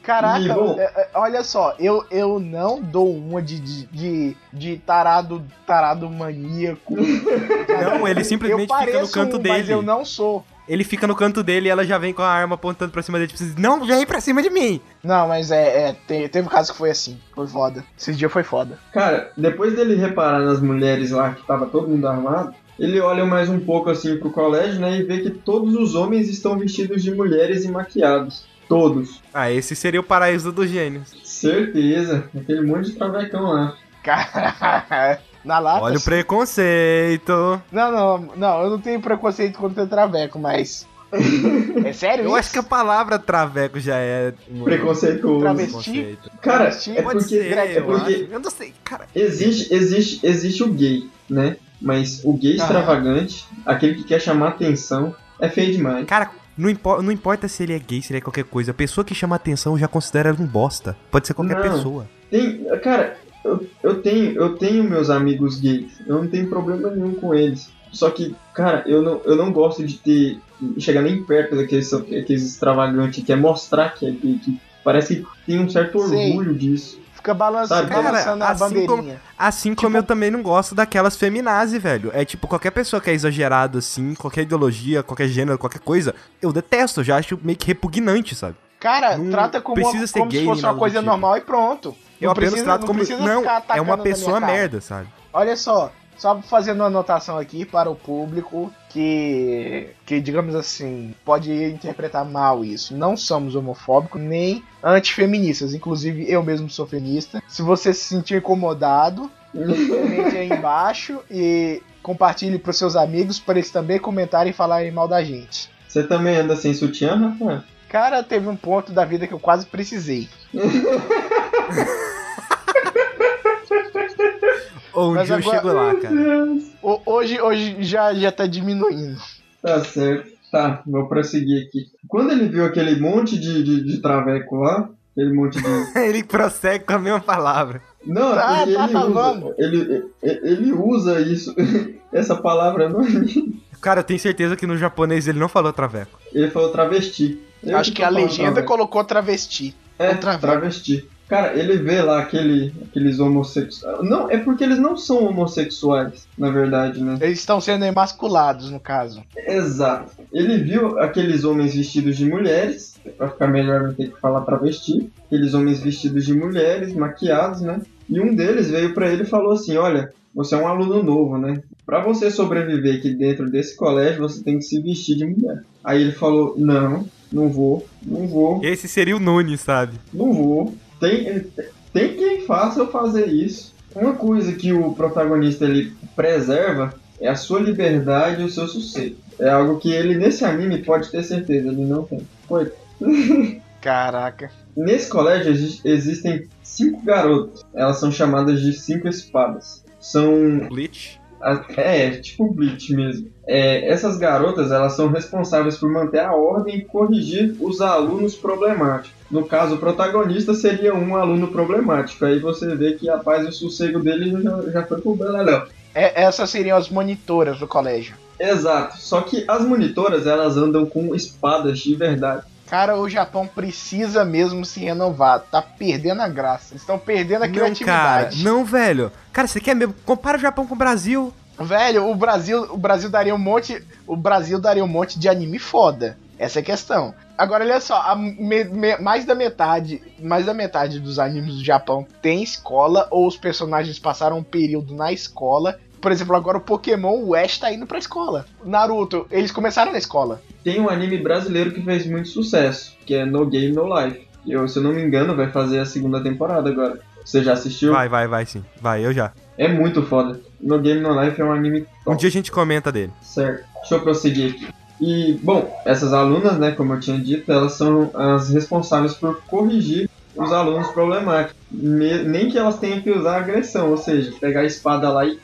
Caraca, E, é, é, olha só, eu, eu não dou uma de, de, de, tarado, tarado maníaco. Não, ele simplesmente eu fica no canto um, dele. Mas eu não sou. Ele fica no canto dele e ela já vem com a arma apontando pra cima dele. Tipo, assim, não vem pra cima de mim! Não, mas é, é te- teve um caso que foi assim. Foi foda. Esse dia foi foda. Cara, depois dele reparar nas mulheres lá que tava todo mundo armado, ele olha mais um pouco assim pro colégio, né, e vê que todos os homens estão vestidos de mulheres e maquiados. Todos. Ah, esse seria o paraíso dos gênios. Certeza. Aquele monte de travecão lá. Cara, na lata. Olha o preconceito. Não, não, não, eu não tenho preconceito contra traveco, mas. É sério Eu isso? acho que a palavra traveco já é. um Preconceituoso. Travesti? preconceito. Cara, Travesti? é porque, ser, é eu, porque eu não sei, cara. existe, existe, existe o gay, né? Mas o gay Aham. extravagante, aquele que quer chamar atenção, é feio demais. Cara, não, impo- não importa se ele é gay, se ele é qualquer coisa. A pessoa que chama atenção já considera ele um bosta. Pode ser qualquer Não. pessoa. Tem, cara, eu, eu tenho, eu tenho meus amigos gays. Eu não tenho problema nenhum com eles. Só que, cara, eu não, eu não gosto de ter chegar nem perto daqueles, daqueles extravagantes que é mostrar que é gay, que parece que tem um certo orgulho disso. Fica balançando, Sabe, cara, balançando a assim como- bandeirinha. Assim Tipo- como eu também não gosto daquelas feminazi, velho. É tipo, qualquer pessoa que é exagerado assim, qualquer ideologia, qualquer gênero, qualquer coisa, eu detesto, eu já acho meio que repugnante, sabe? Cara, Não trata como, precisa ser como gay se fosse uma coisa tipo. normal e pronto. Eu Não apenas precisa- trato não como. precisa Não, ficar é uma pessoa cara. merda, sabe? Olha só, só fazendo uma anotação aqui para o público que, que digamos assim, pode interpretar mal isso. Não somos homofóbicos nem antifeministas. Inclusive, eu mesmo sou feminista. Se você se sentir incomodado, Comente aí embaixo e compartilhe pros seus amigos para eles também comentarem e falarem mal da gente. Você também anda sem sutiã, Rafa? Cara, teve um ponto da vida que eu quase precisei. Ou um Mas dia eu agora- chego lá, cara. O- Hoje, hoje já, já tá diminuindo. Tá certo. Tá, vou prosseguir aqui. Quando ele viu aquele monte de, de, de traveco lá, aquele monte de. Ele prossegue com a mesma palavra. Não, Tá, porque tá ele, falando. usa, ele, ele, ele usa isso, essa palavra no anime. Cara, eu tenho certeza que no japonês ele não falou traveco. Ele falou travesti. Eu Acho que a tô falando legenda traveco. colocou travesti. É, travesti. Cara, ele vê lá aquele, aqueles homossexuais. Não, é porque eles não são homossexuais, na verdade, né? Eles estão sendo emasculados, no caso. Exato. Ele viu aqueles homens vestidos de mulheres, pra ficar melhor não ter que falar travesti. Aqueles homens vestidos de mulheres, maquiados, né? E um deles veio pra ele e falou assim: Olha, você é um aluno novo, né? Pra você sobreviver aqui dentro desse colégio, você tem que se vestir de mulher. Aí ele falou: Não, não vou, não vou, Esse seria o Nunes, sabe? não vou. Tem, tem quem faça eu fazer isso. Uma coisa que o protagonista ele preserva é a sua liberdade e o seu sossego. É algo que ele, nesse anime, pode ter certeza, ele não tem. Foi. Caraca. Nesse colégio exi- existem cinco garotas. Elas são chamadas de cinco espadas. São Bleach. É, tipo Bleach mesmo. É, essas garotas, elas são responsáveis por manter a ordem e corrigir os alunos problemáticos. No caso, o protagonista seria um aluno problemático. Aí você vê que a paz e o sossego dele já, já foi pro beleléu. É- essas seriam as monitoras do colégio. Exato. Só que as monitoras, elas andam com espadas de verdade. Cara, o Japão precisa mesmo se renovar. Tá perdendo a graça. Estão perdendo a Não, cara. criatividade. Não, velho. Cara, você quer mesmo? Compara o Japão com o Brasil. Velho, o Brasil, o Brasil daria um monte, o Brasil daria um monte de anime foda. Essa é a questão. Agora olha só, me- me- mais da metade, mais da metade dos animes do Japão tem escola ou os personagens passaram um período na escola. Por exemplo, agora o Pokémon, o Ash tá indo pra escola. Naruto, eles começaram na escola. Tem um anime brasileiro que fez muito sucesso, que é No Game No Life. Eu, se eu não me engano, vai fazer a segunda temporada agora. Você já assistiu? Vai, vai, vai sim. Vai, eu já. É muito foda. No Game No Life é um anime Um top. dia a gente comenta dele. Certo. Deixa eu prosseguir aqui. E, bom, essas alunas, né, como eu tinha dito, elas são as responsáveis por corrigir os alunos problemáticos. Nem que elas tenham que usar agressão, ou seja, pegar a espada lá e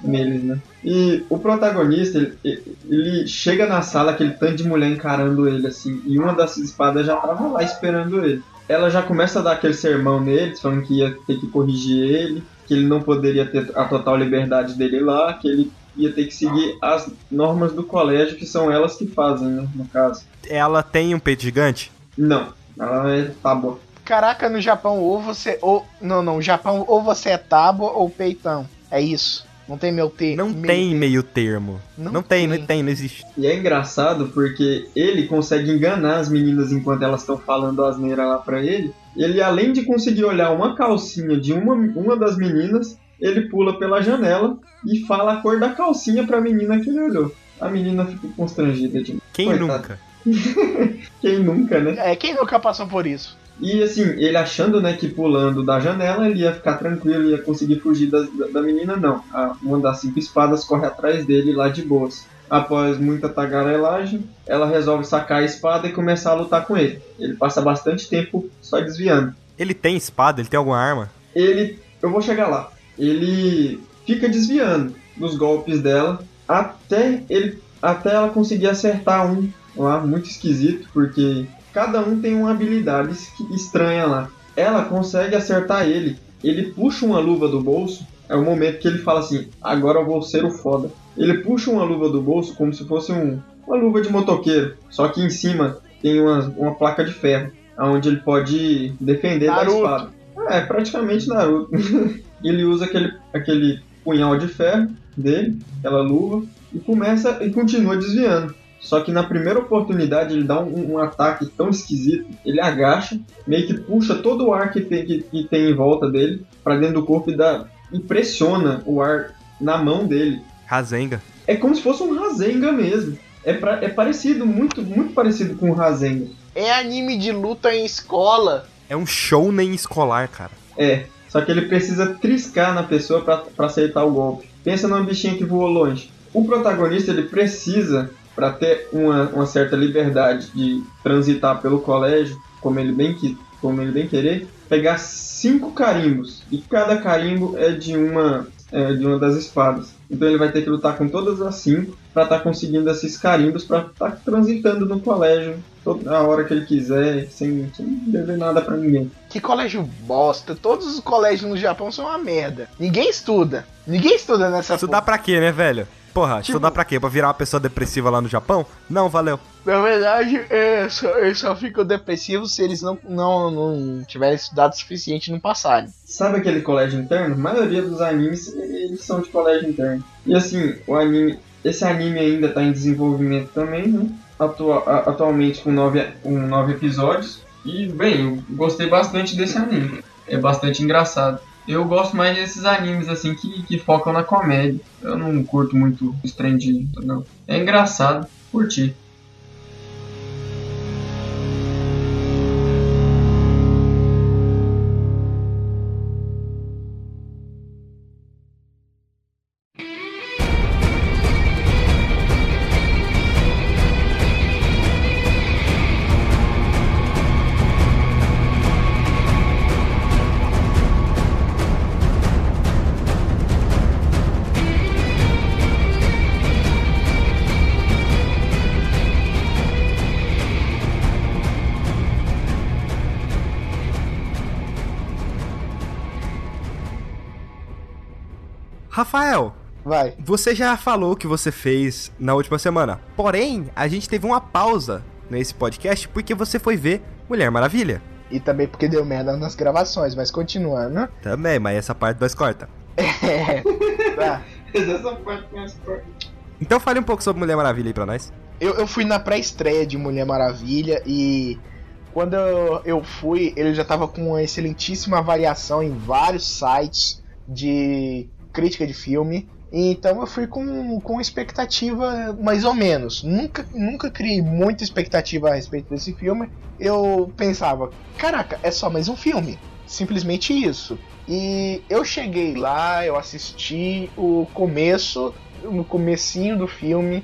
neles, né? E o protagonista, ele, ele chega na sala, aquele tanto de mulher encarando ele, assim, e uma dessas espadas já tava lá esperando ele. Ela já começa a dar aquele sermão neles, falando que ia ter que corrigir ele, que ele não poderia ter a total liberdade dele lá, que ele ia ter que seguir as normas do colégio, que são elas que fazem, né, no caso. Ela tem um peito gigante? Não, ela é tábua. Caraca, no Japão ou você ou não, não, no Japão ou você é tábua ou peitão. É isso. Não tem meu. Não meio tem T. meio termo. Não Não, tem, tem. não tem, não existe. E é engraçado porque ele consegue enganar as meninas enquanto elas estão falando asneira lá pra ele. Ele, além de conseguir olhar uma calcinha de uma, uma das meninas, ele pula pela janela e fala a cor da calcinha pra menina que ele olhou. A menina fica constrangida de Quem Coitado. nunca? Quem nunca, né? É, quem nunca passou por isso? E assim, ele achando né, que pulando da janela ele ia ficar tranquilo, ia conseguir fugir da, da, menina, não. A, uma das cinco espadas corre atrás dele lá de boas. Após muita tagarelagem, ela resolve sacar a espada e começar a lutar com ele. Ele passa bastante tempo só desviando. Ele tem espada? Ele tem alguma arma? Ele. Eu vou chegar lá. Ele fica desviando dos golpes dela até ele até ela conseguir acertar um lá muito esquisito, porque cada um tem uma habilidade estranha lá. Ela consegue acertar ele. Ele puxa uma luva do bolso. É o momento que ele fala assim: agora eu vou ser o foda. Ele puxa uma luva do bolso como se fosse um, uma luva de motoqueiro, só que em cima tem uma, uma placa de ferro, onde ele pode defender Naruto. da espada. É, praticamente Naruto. ele usa aquele, aquele punhal de ferro dele, aquela luva, e começa e continua desviando. Só que na primeira oportunidade ele dá um, um ataque tão esquisito, ele agacha, meio que puxa todo o ar que tem, que, que tem em volta dele para dentro do corpo e, dá, e pressiona o ar na mão dele. Rasenga. É como se fosse um Rasengan mesmo. É, pra- é parecido, muito, muito parecido com o Rasengan. É anime de luta em escola. É um shounen escolar, cara. É, só Só que ele precisa triscar na pessoa para acertar o golpe. Pensa numa bichinha que voou longe. O protagonista ele precisa, para ter uma, uma certa liberdade de transitar pelo colégio, como ele bem, que, como ele bem querer, pegar cinco carimbos. E cada carimbo é de uma, é, de uma das espadas. Então ele vai ter que lutar com todas as cinco para estar tá conseguindo esses carimbos para estar tá transitando no colégio toda a hora que ele quiser, sem, sem dever nada para ninguém. Que colégio bosta. Todos os colégios no Japão são uma merda. Ninguém estuda. Ninguém estuda nessa Estudar pra quê, né, velho? Porra, tipo... estudar pra quê? Pra virar uma pessoa depressiva lá no Japão? Não, valeu. Na verdade, é, só, eles só ficam depressivos se eles não, não, não tiverem estudado o suficiente no passado. Sabe aquele colégio interno? A maioria dos animes, eles são de colégio interno. E assim, o anime... Esse anime ainda tá em desenvolvimento também, né? Atua atualmente com nove, com nove episódios. E, bem, eu gostei bastante desse anime. É bastante engraçado. Eu gosto mais desses animes assim que, que focam na comédia. Eu não curto muito trem de. Não. É engraçado, curti. Vai. Você já falou o que você fez na última semana. Porém, a gente teve uma pausa nesse podcast porque você foi ver Mulher Maravilha. E também porque deu merda nas gravações, mas continuando. Também, mas essa parte nós corta. É. tá. essa parte nós corta. Então fale um pouco sobre Mulher Maravilha aí pra nós. Eu, eu fui na pré-estreia de Mulher Maravilha e quando eu, eu fui, ele já tava com uma excelentíssima avaliação em vários sites de crítica de filme. Então eu fui com, com expectativa mais ou menos. Nunca, nunca criei muita expectativa a respeito desse filme. Eu pensava, caraca, é só mais um filme. Simplesmente isso. E eu cheguei lá, eu assisti o começo, no comecinho do filme,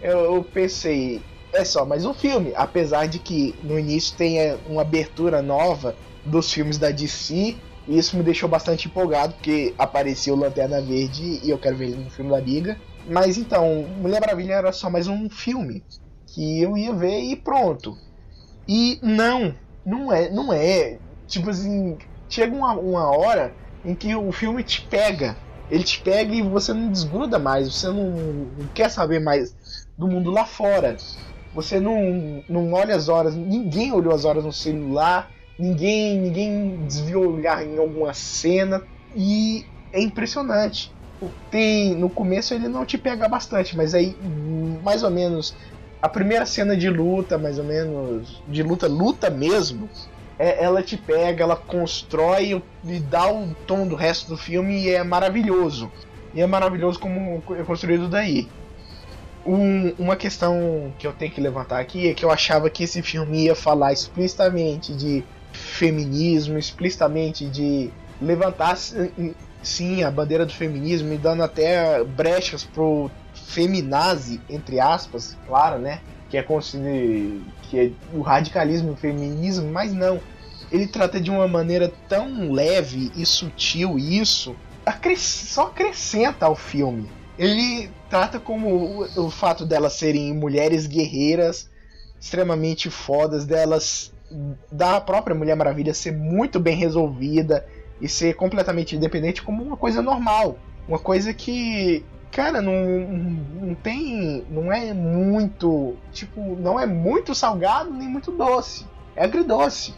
eu pensei, é só mais um filme. Apesar de que no início tem uma abertura nova dos filmes da DC e isso me deixou bastante empolgado, porque apareceu Lanterna Verde e eu quero ver ele no filme da Liga. Mas então, Mulher Maravilha era só mais um filme que eu ia ver e pronto. E não, não é, não é. Tipo assim, chega uma, uma hora em que o filme te pega. Ele te pega e você não desgruda mais, você não, não quer saber mais do mundo lá fora. Você não, não olha as horas, ninguém olhou as horas no celular ninguém ninguém desviou o olhar em alguma cena e é impressionante. Tem no começo ele não te pega bastante, mas aí mais ou menos a primeira cena de luta, mais ou menos de luta luta mesmo, é, ela te pega, ela constrói e dá o tom do resto do filme e é maravilhoso. E é maravilhoso como é construído daí. Um, uma questão que eu tenho que levantar aqui é que eu achava que esse filme ia falar explicitamente de feminismo, explicitamente de levantar sim a bandeira do feminismo e dando até brechas pro feminazi, entre aspas, claro, né? Que é que é o radicalismo o feminismo, mas não. Ele trata de uma maneira tão leve e sutil isso, só acrescenta ao filme. Ele trata como o fato delas serem mulheres guerreiras extremamente fodas, delas da própria Mulher Maravilha ser muito bem resolvida e ser completamente independente como uma coisa normal. Uma coisa que, cara, não, não tem. Não é muito. Tipo, não é muito salgado nem muito doce. É agridoce.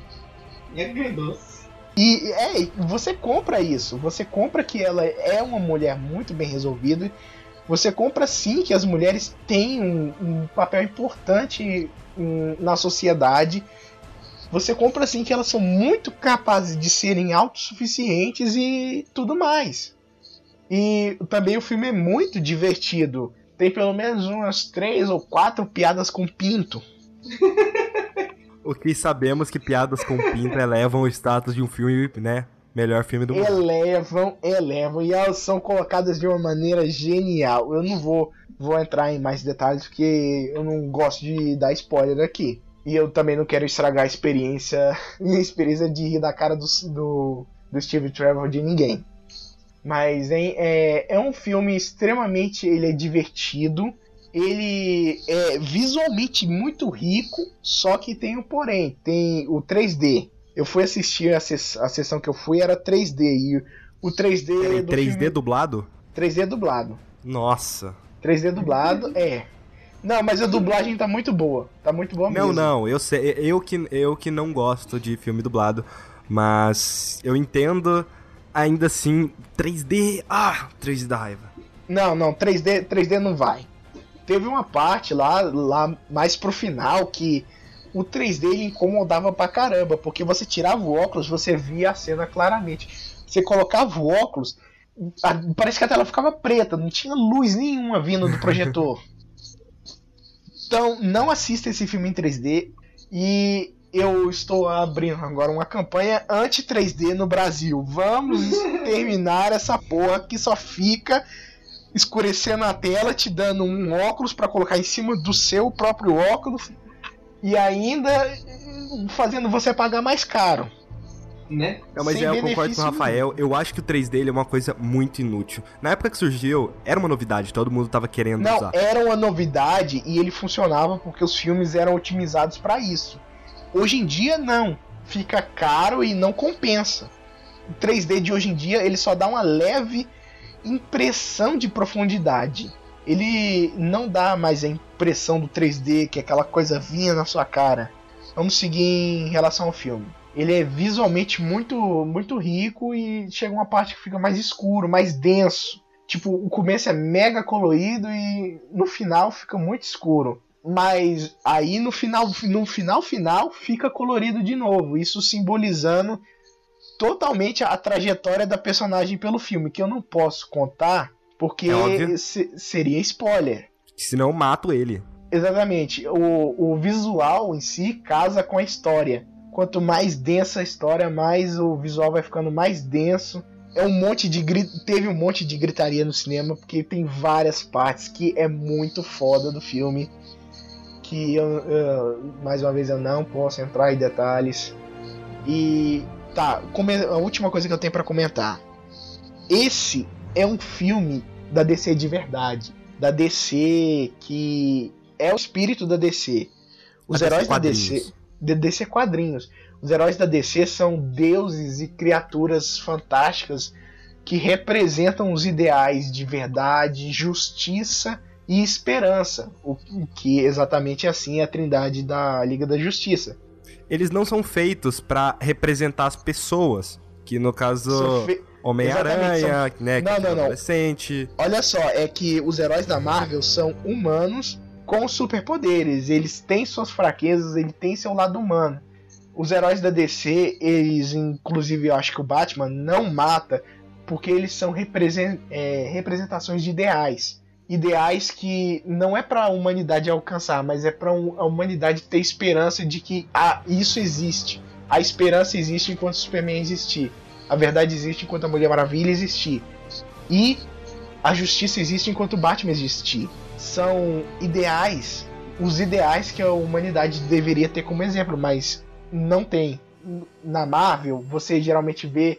É agridoce. E é, você compra isso. Você compra que ela é uma mulher muito bem resolvida. Você compra sim que as mulheres têm um, um papel importante um, na sociedade você compra assim que elas são muito capazes de serem autossuficientes e tudo mais. E também o filme é muito divertido. Tem pelo menos umas três ou quatro piadas com pinto. o que sabemos que piadas com pinto elevam o status de um filme, né? Melhor filme do mundo. elevam, elevam e elas são colocadas de uma maneira genial. Eu não vou, vou entrar em mais detalhes porque eu não gosto de dar spoiler aqui. E eu também não quero estragar a experiência, minha experiência de rir da cara do, do, do Steve Trevor de ninguém. Mas hein, é, é um filme extremamente ele é divertido. Ele é visualmente muito rico, só que tem um porém, tem o 3D. Eu fui assistir a, ses a sessão que eu fui era 3D e o 3D Peraí, do 3D filme- dublado? 3D dublado. Nossa. 3D dublado, é. Não, mas a dublagem tá muito boa. Tá muito boa Não, mesmo. não, eu sei, eu que, eu que não gosto de filme dublado, mas eu entendo ainda assim 3D, ah, 3D da raiva. Não, não, 3D, 3D não vai. Teve uma parte lá, lá mais pro final que o 3D ele incomodava pra caramba, porque você tirava o óculos, você via a cena claramente. Você colocava o óculos, a- parece que a tela ficava preta, não tinha luz nenhuma vindo do projetor. então, não assista esse filme em 3D e eu estou abrindo agora uma campanha anti-3D no Brasil. Vamos terminar essa porra que só fica escurecendo a tela, te dando um óculos pra colocar em cima do seu próprio óculos e ainda fazendo você pagar mais caro. Né? Não, mas Sem é, eu concordo com o Rafael, eu acho que o 3D ele é uma coisa muito inútil. Na época que surgiu, era uma novidade, todo mundo tava querendo Não, usar. era uma novidade e ele funcionava porque os filmes eram otimizados pra isso. Hoje em dia não, fica caro e não compensa. O 3D de hoje em dia ele só dá uma leve impressão de profundidade. Ele não dá mais a impressão do 3D, que é aquela coisa vinha na sua cara. Vamos seguir em relação ao filme. Ele é visualmente muito muito rico e chega uma parte que fica mais escuro, mais denso. Tipo, o começo é mega colorido e no final fica muito escuro. Mas aí no final, no final final fica colorido de novo, isso simbolizando totalmente a trajetória da personagem pelo filme, que eu não posso contar porque É se- seria spoiler. Senão eu mato ele. Exatamente. O, o visual em si casa com a história. Quanto mais densa a história, mais o visual vai ficando mais denso. É um monte de teve um monte de gritaria no cinema porque tem várias partes que é muito foda do filme que eu, eu- mais uma vez eu não posso entrar em detalhes. E tá, a última coisa que eu tenho pra comentar. Esse é um filme da DC de verdade, da DC que é o espírito da DC. Os A heróis da. DC, de DC quadrinhos. Os heróis da DC são deuses e criaturas fantásticas que representam os ideais de verdade, justiça e esperança, o que exatamente assim é a trindade da Liga da Justiça. Eles não são feitos pra representar as pessoas, que no caso São fe- Homem-Aranha, né, que Não, é não, não. adolescente. Olha só, é que os heróis da Marvel são humanos com superpoderes. Eles têm suas fraquezas, ele tem seu lado humano. Os heróis da DC, eles, inclusive, eu acho que o Batman não mata, porque eles são represen- é, representações de ideais. Ideais que não é pra humanidade alcançar, mas é pra um- a humanidade ter esperança de que ah, isso existe. A esperança existe enquanto o Superman existir. A verdade existe enquanto a Mulher Maravilha existir. E a justiça existe enquanto o Batman existir. São ideais, os ideais que a humanidade deveria ter como exemplo, mas não tem. Na Marvel, você geralmente vê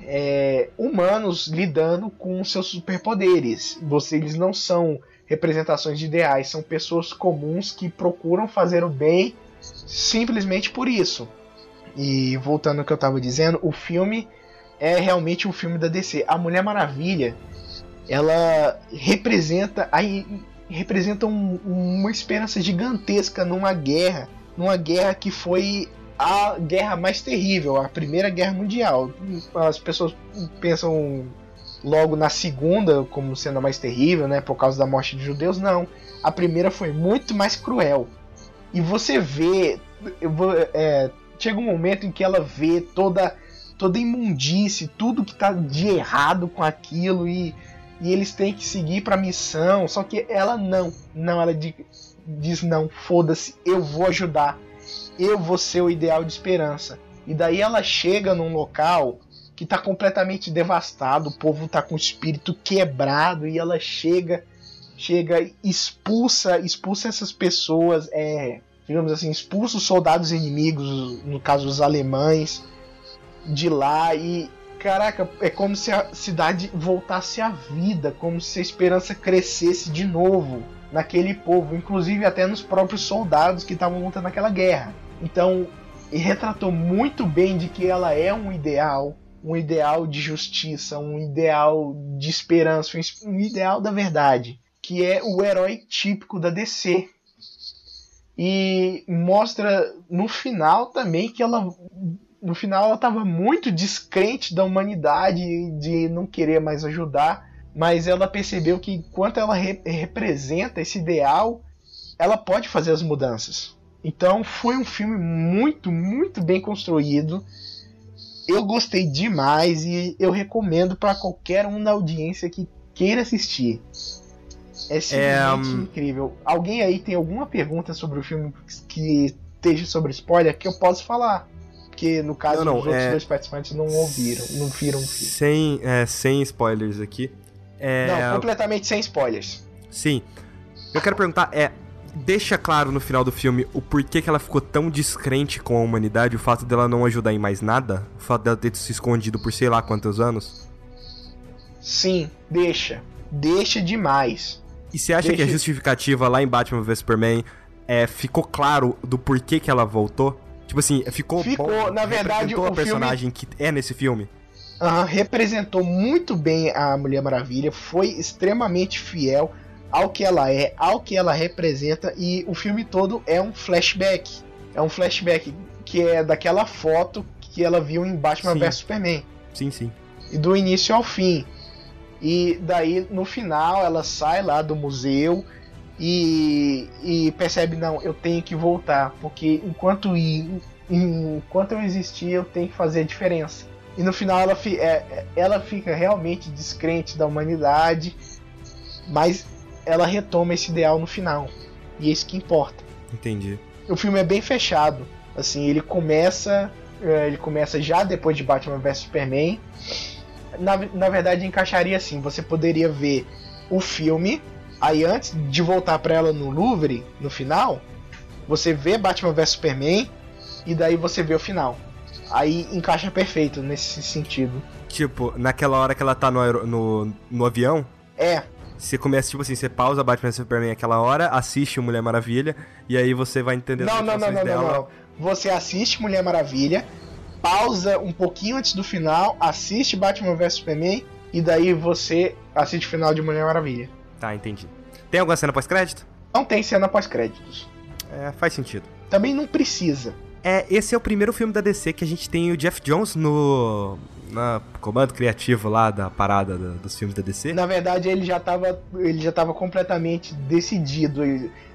é, humanos lidando com seus superpoderes. Você, eles não são representações de ideais, são pessoas comuns que procuram fazer o bem simplesmente por isso. E voltando ao que eu estava dizendo, o filme é realmente um filme da DC. A Mulher Maravilha, ela representa aí representa um- uma esperança gigantesca numa guerra, numa guerra que foi a guerra mais terrível, a Primeira Guerra Mundial. As pessoas pensam logo na segunda como sendo a mais terrível, né, por causa da morte de judeus, não. A primeira foi muito mais cruel. E você vê, vou- é, chega um momento em que ela vê toda toda imundície, tudo que tá de errado com aquilo e, e eles têm que seguir pra missão, só que ela não, não, ela di- diz não, foda-se, eu vou ajudar, eu vou ser o ideal de esperança. E daí ela chega num local que tá completamente devastado, o povo tá com o espírito quebrado e ela chega, chega, expulsa, expulsa essas pessoas, é, digamos assim, expulsa os soldados inimigos, no caso os alemães, de lá e caraca, é como se a cidade voltasse à vida, como se a esperança crescesse de novo naquele povo, inclusive até nos próprios soldados que estavam lutando naquela guerra. Então, retratou muito bem de que ela é um ideal, um ideal de justiça, um ideal de esperança, um ideal da verdade, que é o herói típico da DC. E mostra no final também que ela no final ela estava muito descrente da humanidade de não querer mais ajudar, mas ela percebeu que enquanto ela re representa esse ideal, ela pode fazer as mudanças. Então foi um filme muito, muito bem construído. Eu gostei demais e eu recomendo para qualquer um na audiência que queira assistir. É simplesmente é, um... incrível. Alguém aí tem alguma pergunta sobre o filme que esteja sobre spoiler que eu posso falar? Porque no caso não, não, os outros é... dois participantes não ouviram, não viram o filme. Sem, é, sem spoilers aqui. É... Não, completamente sem spoilers. Sim. Eu quero perguntar, é, deixa claro no final do filme o porquê que ela ficou tão descrente com a humanidade, o fato dela não ajudar em mais nada, o fato dela ter se escondido por sei lá quantos anos? Sim, deixa. Deixa demais. E você acha deixa... que a justificativa lá em Batman vs Superman é, ficou claro do porquê que ela voltou? Tipo assim, ficou Ficou, bom, na verdade, o personagem filme... que é nesse filme. Uhum, representou muito bem a Mulher Maravilha, foi extremamente fiel ao que ela é, ao que ela representa e o filme todo é um flashback. É um flashback que é daquela foto que ela viu em Batman vs Superman. Sim, sim. E do início ao fim. E daí no final ela sai lá do museu e, e percebe não, eu tenho que voltar porque enquanto enquanto eu existir eu tenho que fazer a diferença. E no final ela, é, ela fica realmente descrente da humanidade, mas ela retoma esse ideal no final. E é isso que importa. Entendi. O filme é bem fechado. Assim, ele começa. É, ele começa já depois de Batman vs Superman. Na, na verdade, encaixaria assim: você poderia ver o filme, aí antes de voltar para ela no Louvre, no final, você vê Batman vs Superman, e daí você vê o final. Aí encaixa perfeito nesse sentido. Tipo, naquela hora que ela tá no, no, no avião? É, você começa, tipo assim, você pausa Batman Superman aquela hora, assiste o Mulher Maravilha, e aí você vai entender não, não, não, não, dela. Não, não, Você assiste Mulher Maravilha, pausa um pouquinho antes do final, assiste Batman vs Superman, e daí você assiste o final de Mulher Maravilha. Tá, entendi. Tem alguma cena pós-crédito? Não tem cena pós-créditos. É, faz sentido. Também não precisa. É, esse é o primeiro filme da DC que a gente tem o Jeff Jones no na comando criativo lá da parada do, dos filmes da DC? Na verdade, ele já estava ele já tava completamente decidido.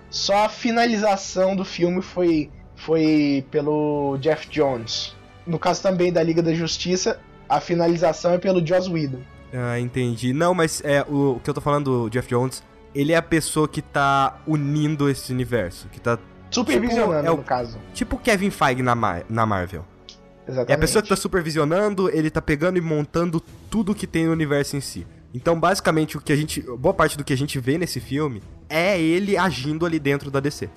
Só a finalização do filme foi foi pelo Jeff Jones. No caso também da Liga da Justiça, a finalização é pelo Joss Whedon. Ah, entendi. Não, mas é o, o que eu tô falando do Jeff Jones, ele é a pessoa que tá unindo esse universo, que tá supervisionando tipo, é o, no caso. Tipo Kevin Feige na, Mar na Marvel. Exatamente. É a pessoa que tá supervisionando, ele tá pegando e montando tudo que tem no universo em si. Então, basicamente, o que a gente. Boa parte do que a gente vê nesse filme é ele agindo ali dentro da DC.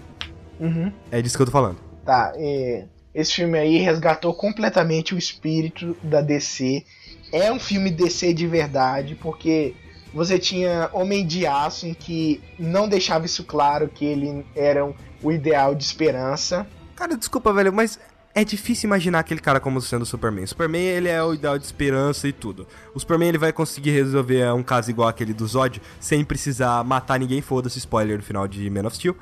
Uhum. É disso que eu tô falando. Tá, e esse filme aí resgatou completamente o espírito da DC. É um filme DC de verdade, porque você tinha Homem de Aço em que não deixava isso claro que ele era o ideal de esperança. Cara, desculpa, velho, mas é difícil imaginar aquele cara como sendo o Superman. O Superman, ele é o ideal de esperança e tudo. O Superman, ele vai conseguir resolver um caso igual aquele do Zod, sem precisar matar ninguém, foda-se, spoiler no final de Man of Steel.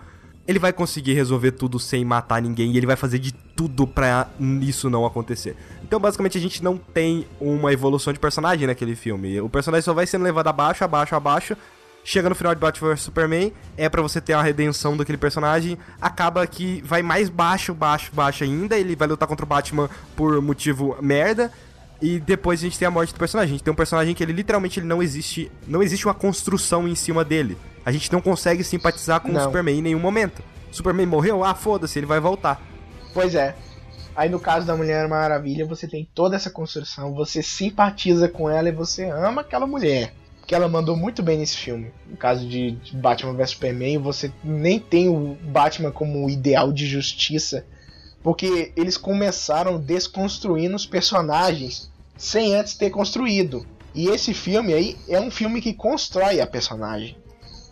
Ele vai conseguir resolver tudo sem matar ninguém e ele vai fazer de tudo pra isso não acontecer. Então, basicamente, a gente não tem uma evolução de personagem naquele filme. O personagem só vai sendo levado abaixo, abaixo, abaixo, chega no final de Batman vs Superman, é para você ter uma redenção daquele personagem, acaba que vai mais baixo, baixo, baixo ainda, ele vai lutar contra o Batman por motivo merda, e depois a gente tem a morte do personagem. A gente tem um personagem que ele literalmente ele não existe, não existe uma construção em cima dele. A gente não consegue simpatizar com não. o Superman em nenhum momento. Superman morreu? Ah, foda-se, ele vai voltar. Pois é. Aí no caso da Mulher Maravilha, você tem toda essa construção, você simpatiza com ela e você ama aquela mulher. Que ela mandou muito bem nesse filme. No caso de Batman vs Superman, você nem tem o Batman como ideal de justiça, porque eles começaram desconstruindo os personagens sem antes ter construído. E esse filme aí é um filme que constrói a personagem.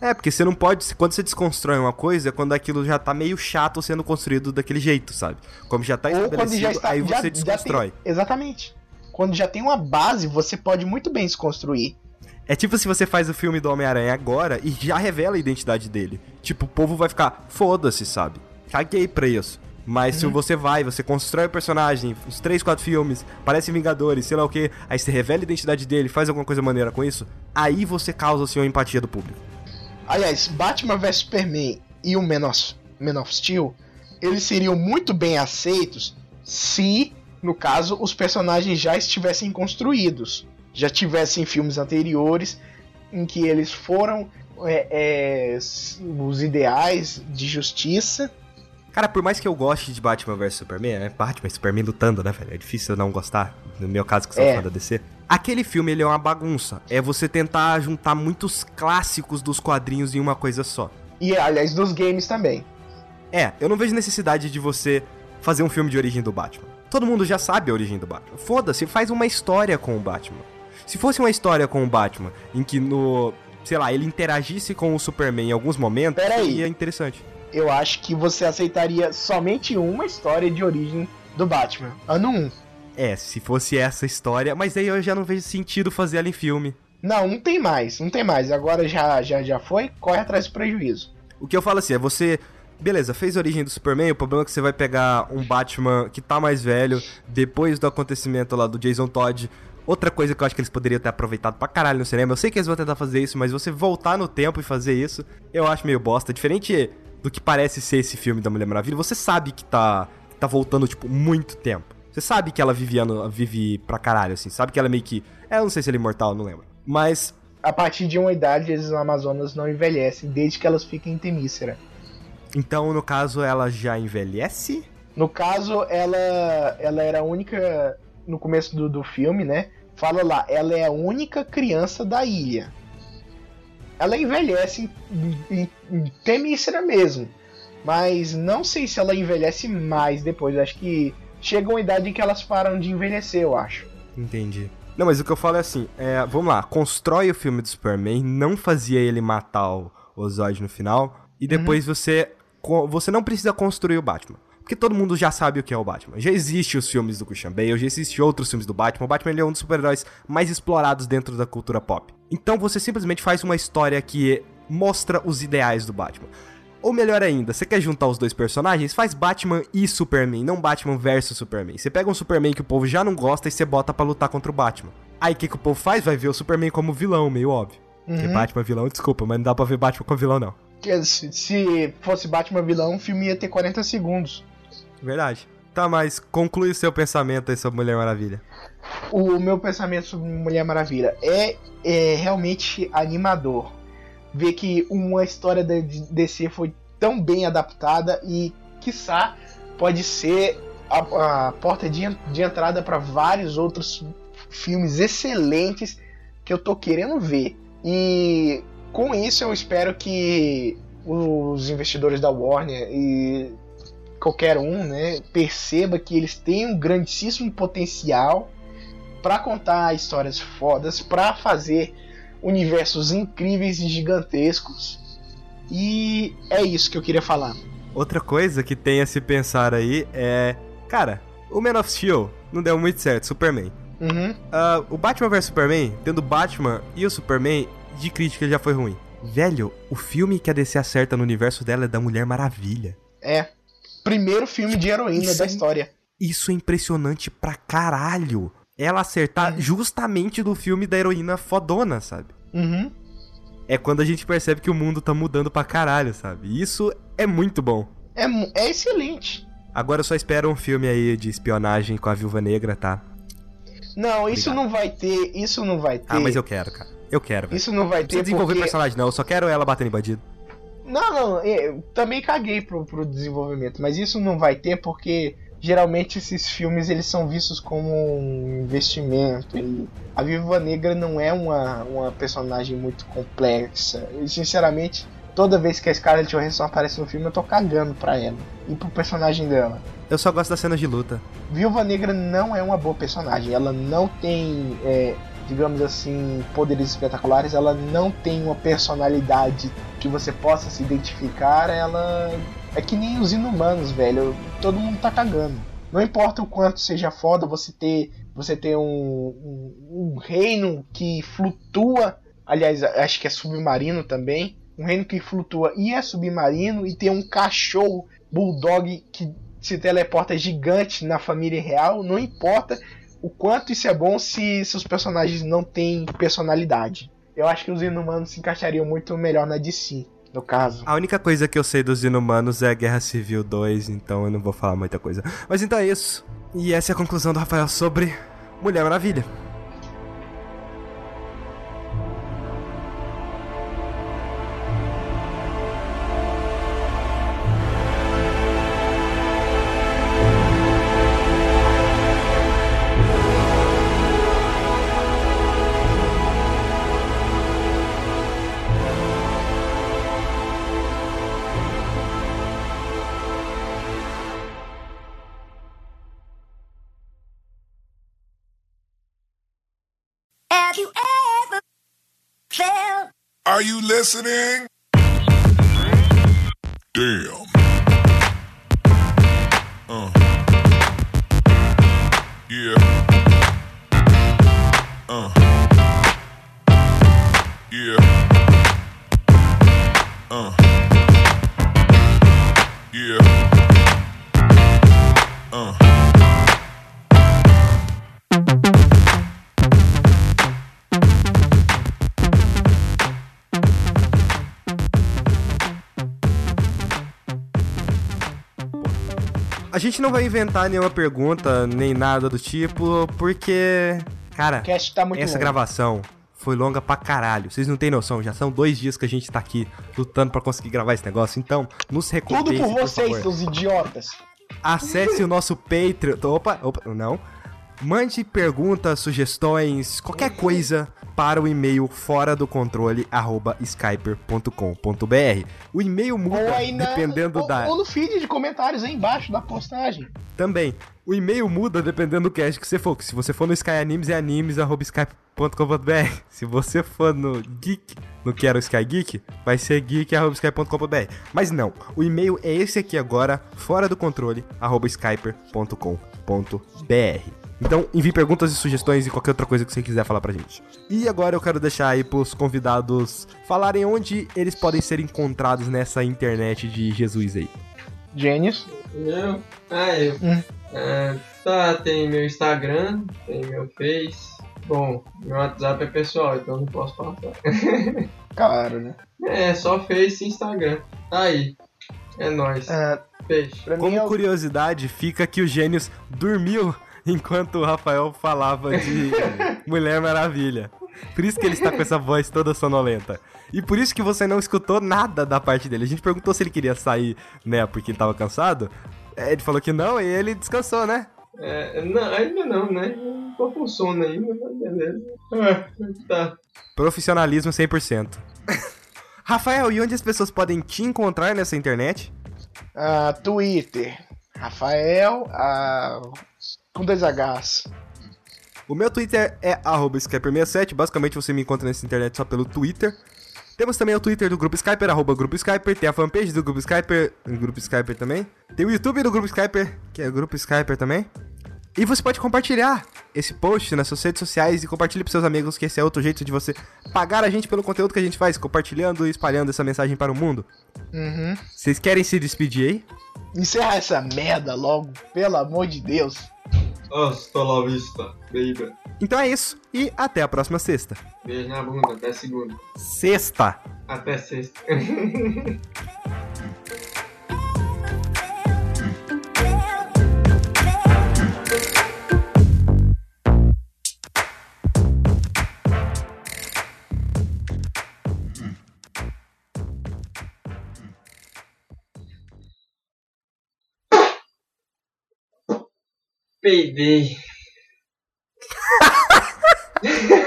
É, porque você não pode. Quando você desconstrói uma coisa, é quando aquilo já tá meio chato sendo construído daquele jeito, sabe? Como já tá estabelecido, já está, aí já- você já desconstrói. tem- exatamente. Quando já tem uma base, você pode muito bem se construir. É tipo se você faz o filme do Homem-Aranha agora e já revela a identidade dele. Tipo, o povo vai ficar, foda-se, sabe? Caguei pra isso. Mas se você vai, você constrói o personagem, os 3, 4 filmes, parece Vingadores, sei lá o que, aí você revela a identidade dele, faz alguma coisa maneira com isso, aí você causa assim, a empatia do público. Aliás, Batman vs Superman e o Man of, Man of Steel, eles seriam muito bem aceitos se, no caso, os personagens já estivessem construídos. Já tivessem filmes anteriores em que eles foram é, é, os ideais de justiça. Cara, por mais que eu goste de Batman vs Superman, é Batman e Superman lutando, né, velho? É difícil eu não gostar, no meu caso que sou É. fã da DC. Aquele filme, ele é uma bagunça. É você tentar juntar muitos clássicos dos quadrinhos em uma coisa só. E, aliás, dos games também. É, eu não vejo necessidade de você fazer um filme de origem do Batman. Todo mundo já sabe a origem do Batman. Foda-se, faz uma história com o Batman. Se fosse uma história com o Batman, em que no. sei lá, ele interagisse com o Superman em alguns momentos, Peraí. seria interessante. Eu acho que você aceitaria somente uma história de origem do Batman. Ano 1. É, se fosse essa história, mas aí eu já não vejo sentido fazer ela em filme. Não, não tem mais, não tem mais. Agora já, já, já foi, corre atrás do prejuízo. O que eu falo assim, é você. Beleza, fez a origem do Superman, o problema é que você vai pegar um Batman que tá mais velho, depois do acontecimento lá do Jason Todd. Outra coisa que eu acho que eles poderiam ter aproveitado pra caralho no cinema, eu sei que eles vão tentar fazer isso, mas você voltar no tempo e fazer isso, eu acho meio bosta. Diferente do que parece ser esse filme da Mulher Maravilha, você sabe que tá, que tá voltando, tipo, muito tempo. Você sabe que ela vive, ano- vive pra caralho, assim, sabe que ela é meio que. É, eu não sei se ela é imortal, não lembro. Mas A partir de uma idade, as Amazonas não envelhecem, desde que elas fiquem em Temícera. Então, no caso, ela já envelhece? No caso, ela, ela era a única. No começo do, do filme, né? Fala lá, ela é a única criança da ilha. Ela envelhece em, em, em Temícera mesmo. Mas não sei se ela envelhece mais depois. Acho que chega uma idade em que elas param de envelhecer, eu acho. Entendi. Não, mas o que eu falo é assim, é, vamos lá, constrói o filme do Superman, não fazia ele matar o, o Zod no final, e depois você co- você não precisa construir o Batman. Porque todo mundo já sabe o que é o Batman. Já existe os filmes do Christian Bale, já existe outros filmes do Batman. O Batman ele é um dos super-heróis mais explorados dentro da cultura pop. Então você simplesmente faz uma história que mostra os ideais do Batman. Ou melhor ainda, você quer juntar os dois personagens? Faz Batman e Superman, não Batman versus Superman. Você pega um Superman que o povo já não gosta e você bota pra lutar contra o Batman. Aí o que, que o povo faz? Vai ver o Superman como vilão, meio óbvio. Porque Uhum. Batman é vilão, desculpa, mas não dá pra ver Batman como vilão, não. Que Se, se fosse Batman vilão, o filme ia ter 40 segundos. Verdade. Tá, mas conclui o seu pensamento aí sobre Mulher Maravilha. O meu pensamento sobre Mulher Maravilha é, é realmente animador. Ver que uma história da DC foi tão bem adaptada e, quiçá, pode ser a, a porta de, de entrada para vários outros filmes excelentes que eu tô querendo ver. E com isso eu espero que os investidores da Warner e qualquer um, né, perceba que eles têm um grandíssimo potencial para contar histórias fodas, para fazer universos incríveis e gigantescos. E é isso que eu queria falar. Outra coisa que tem a se pensar aí é. Cara, o Man of Steel não deu muito certo, Superman. Uhum. Ah, o Batman vs Superman, tendo o Batman e o Superman, de crítica já foi ruim. Velho, o filme que a DC acerta no universo dela é da Mulher Maravilha. É. Primeiro filme de heroína Isso da é- história. Isso é impressionante pra caralho. Ela acertar justamente do filme da heroína fodona, sabe? Uhum. É quando a gente percebe que o mundo tá mudando pra caralho, sabe? Isso é muito bom. É, é excelente. Agora eu só espero um filme aí de espionagem com a Viúva Negra, tá? Não, isso Obrigado. não vai ter. Isso não vai ter. Ah, mas eu quero, cara. Eu quero, velho. Isso não vai Não ter desenvolver porque... personagem, não. Eu só quero ela batendo em bandido. Não, não, eu também caguei pro, pro desenvolvimento, mas isso não vai ter porque geralmente esses filmes eles são vistos como um investimento. E a Viúva Negra não é uma, uma personagem muito complexa. E sinceramente, toda vez que a Scarlett Johansson aparece no filme, eu tô cagando pra ela e pro personagem dela. Eu só gosto das cenas de luta. Viúva Negra não é uma boa personagem. Ela não tem, é, digamos assim, poderes espetaculares. Ela não tem uma personalidade que você possa se identificar. Ela é que nem os inumanos, velho. Todo mundo tá cagando. Não importa o quanto seja foda você ter, você ter um, um, um reino que flutua. Aliás, acho que é submarino também. Um reino que flutua e é submarino. E tem um cachorro bulldog que se teleporta gigante na família real. Não importa o quanto isso é bom se seus personagens não têm personalidade. Eu acho que os inumanos se encaixariam muito melhor na DC no caso. A única coisa que eu sei dos inumanos é Guerra Civil 2, então eu não vou falar muita coisa. Mas então é isso. E essa é a conclusão do Rafael sobre Mulher Maravilha. Listening? Não vai inventar nenhuma pergunta, nem nada do tipo, porque. Cara, tá essa longo. gravação foi longa pra caralho. Vocês não têm noção, já são dois dias que a gente tá aqui lutando pra conseguir gravar esse negócio. Então, nos Tudo recompense, por vocês, favor. seus idiotas. Acesse o nosso Patreon. Opa, opa, não. Mande perguntas, sugestões, qualquer coisa para o e-mail fora do controle arroba skyper.com.br. O e-mail muda na, dependendo ou, da. ou no feed de comentários aí embaixo da postagem. Também. O e-mail muda dependendo do cast que você for. Se você for no Sky Animes, é animes.skype.com.br. Se você for no Geek, no que era o Sky Geek, vai ser geek.skype.com.br. Mas não, o e-mail é esse aqui agora, fora do controle, arroba skyper.com.br. Então, envie perguntas e sugestões e qualquer outra coisa que você quiser falar pra gente. E agora eu quero deixar aí pros convidados falarem onde eles podem ser encontrados nessa internet de Jesus aí. Gênios. Eu? Ah, eu. Hum. Ah, tá, tem meu Instagram, tem meu Face. Bom, meu WhatsApp é pessoal, então não posso passar. Claro, né? É, só Face e Instagram. Tá aí. É nóis. Ah, Peixe. pra mim, Como eu- curiosidade, fica que o Gênios dormiu enquanto o Rafael falava de Mulher Maravilha. Por isso que ele está com essa voz toda sonolenta. E por isso que você não escutou nada da parte dele. A gente perguntou se ele queria sair, né, porque ele tava cansado. É, Ele falou que não e ele descansou, né? É, não, ainda não, né? Tô com sono ainda, mas beleza. Ah, tá. Profissionalismo 100%. Rafael, e onde as pessoas podem te encontrar nessa internet? ah, Twitter. Rafael. ah, com dois Hs. O meu Twitter é arroba Skyper67. Basicamente você me encontra nessa internet só pelo Twitter. Temos também o Twitter do Grupo Skyper, arroba Grupo Skyper. Tem a fanpage do Grupo Skyper, Grupo Skyper também. Tem o YouTube do Grupo Skyper, que é Grupo Skyper também. E você pode compartilhar esse post nas suas redes sociais e compartilhe para seus amigos, que esse é outro jeito de você pagar a gente pelo conteúdo que a gente faz, compartilhando e espalhando essa mensagem para o mundo. Uhum. Vocês querem se despedir aí? Encerra essa merda logo, pelo amor de Deus. Hasta la vista, baby. Então é isso, e até a próxima sexta. Beijo na bunda, até segunda. Sexta! Até sexta. Peidei.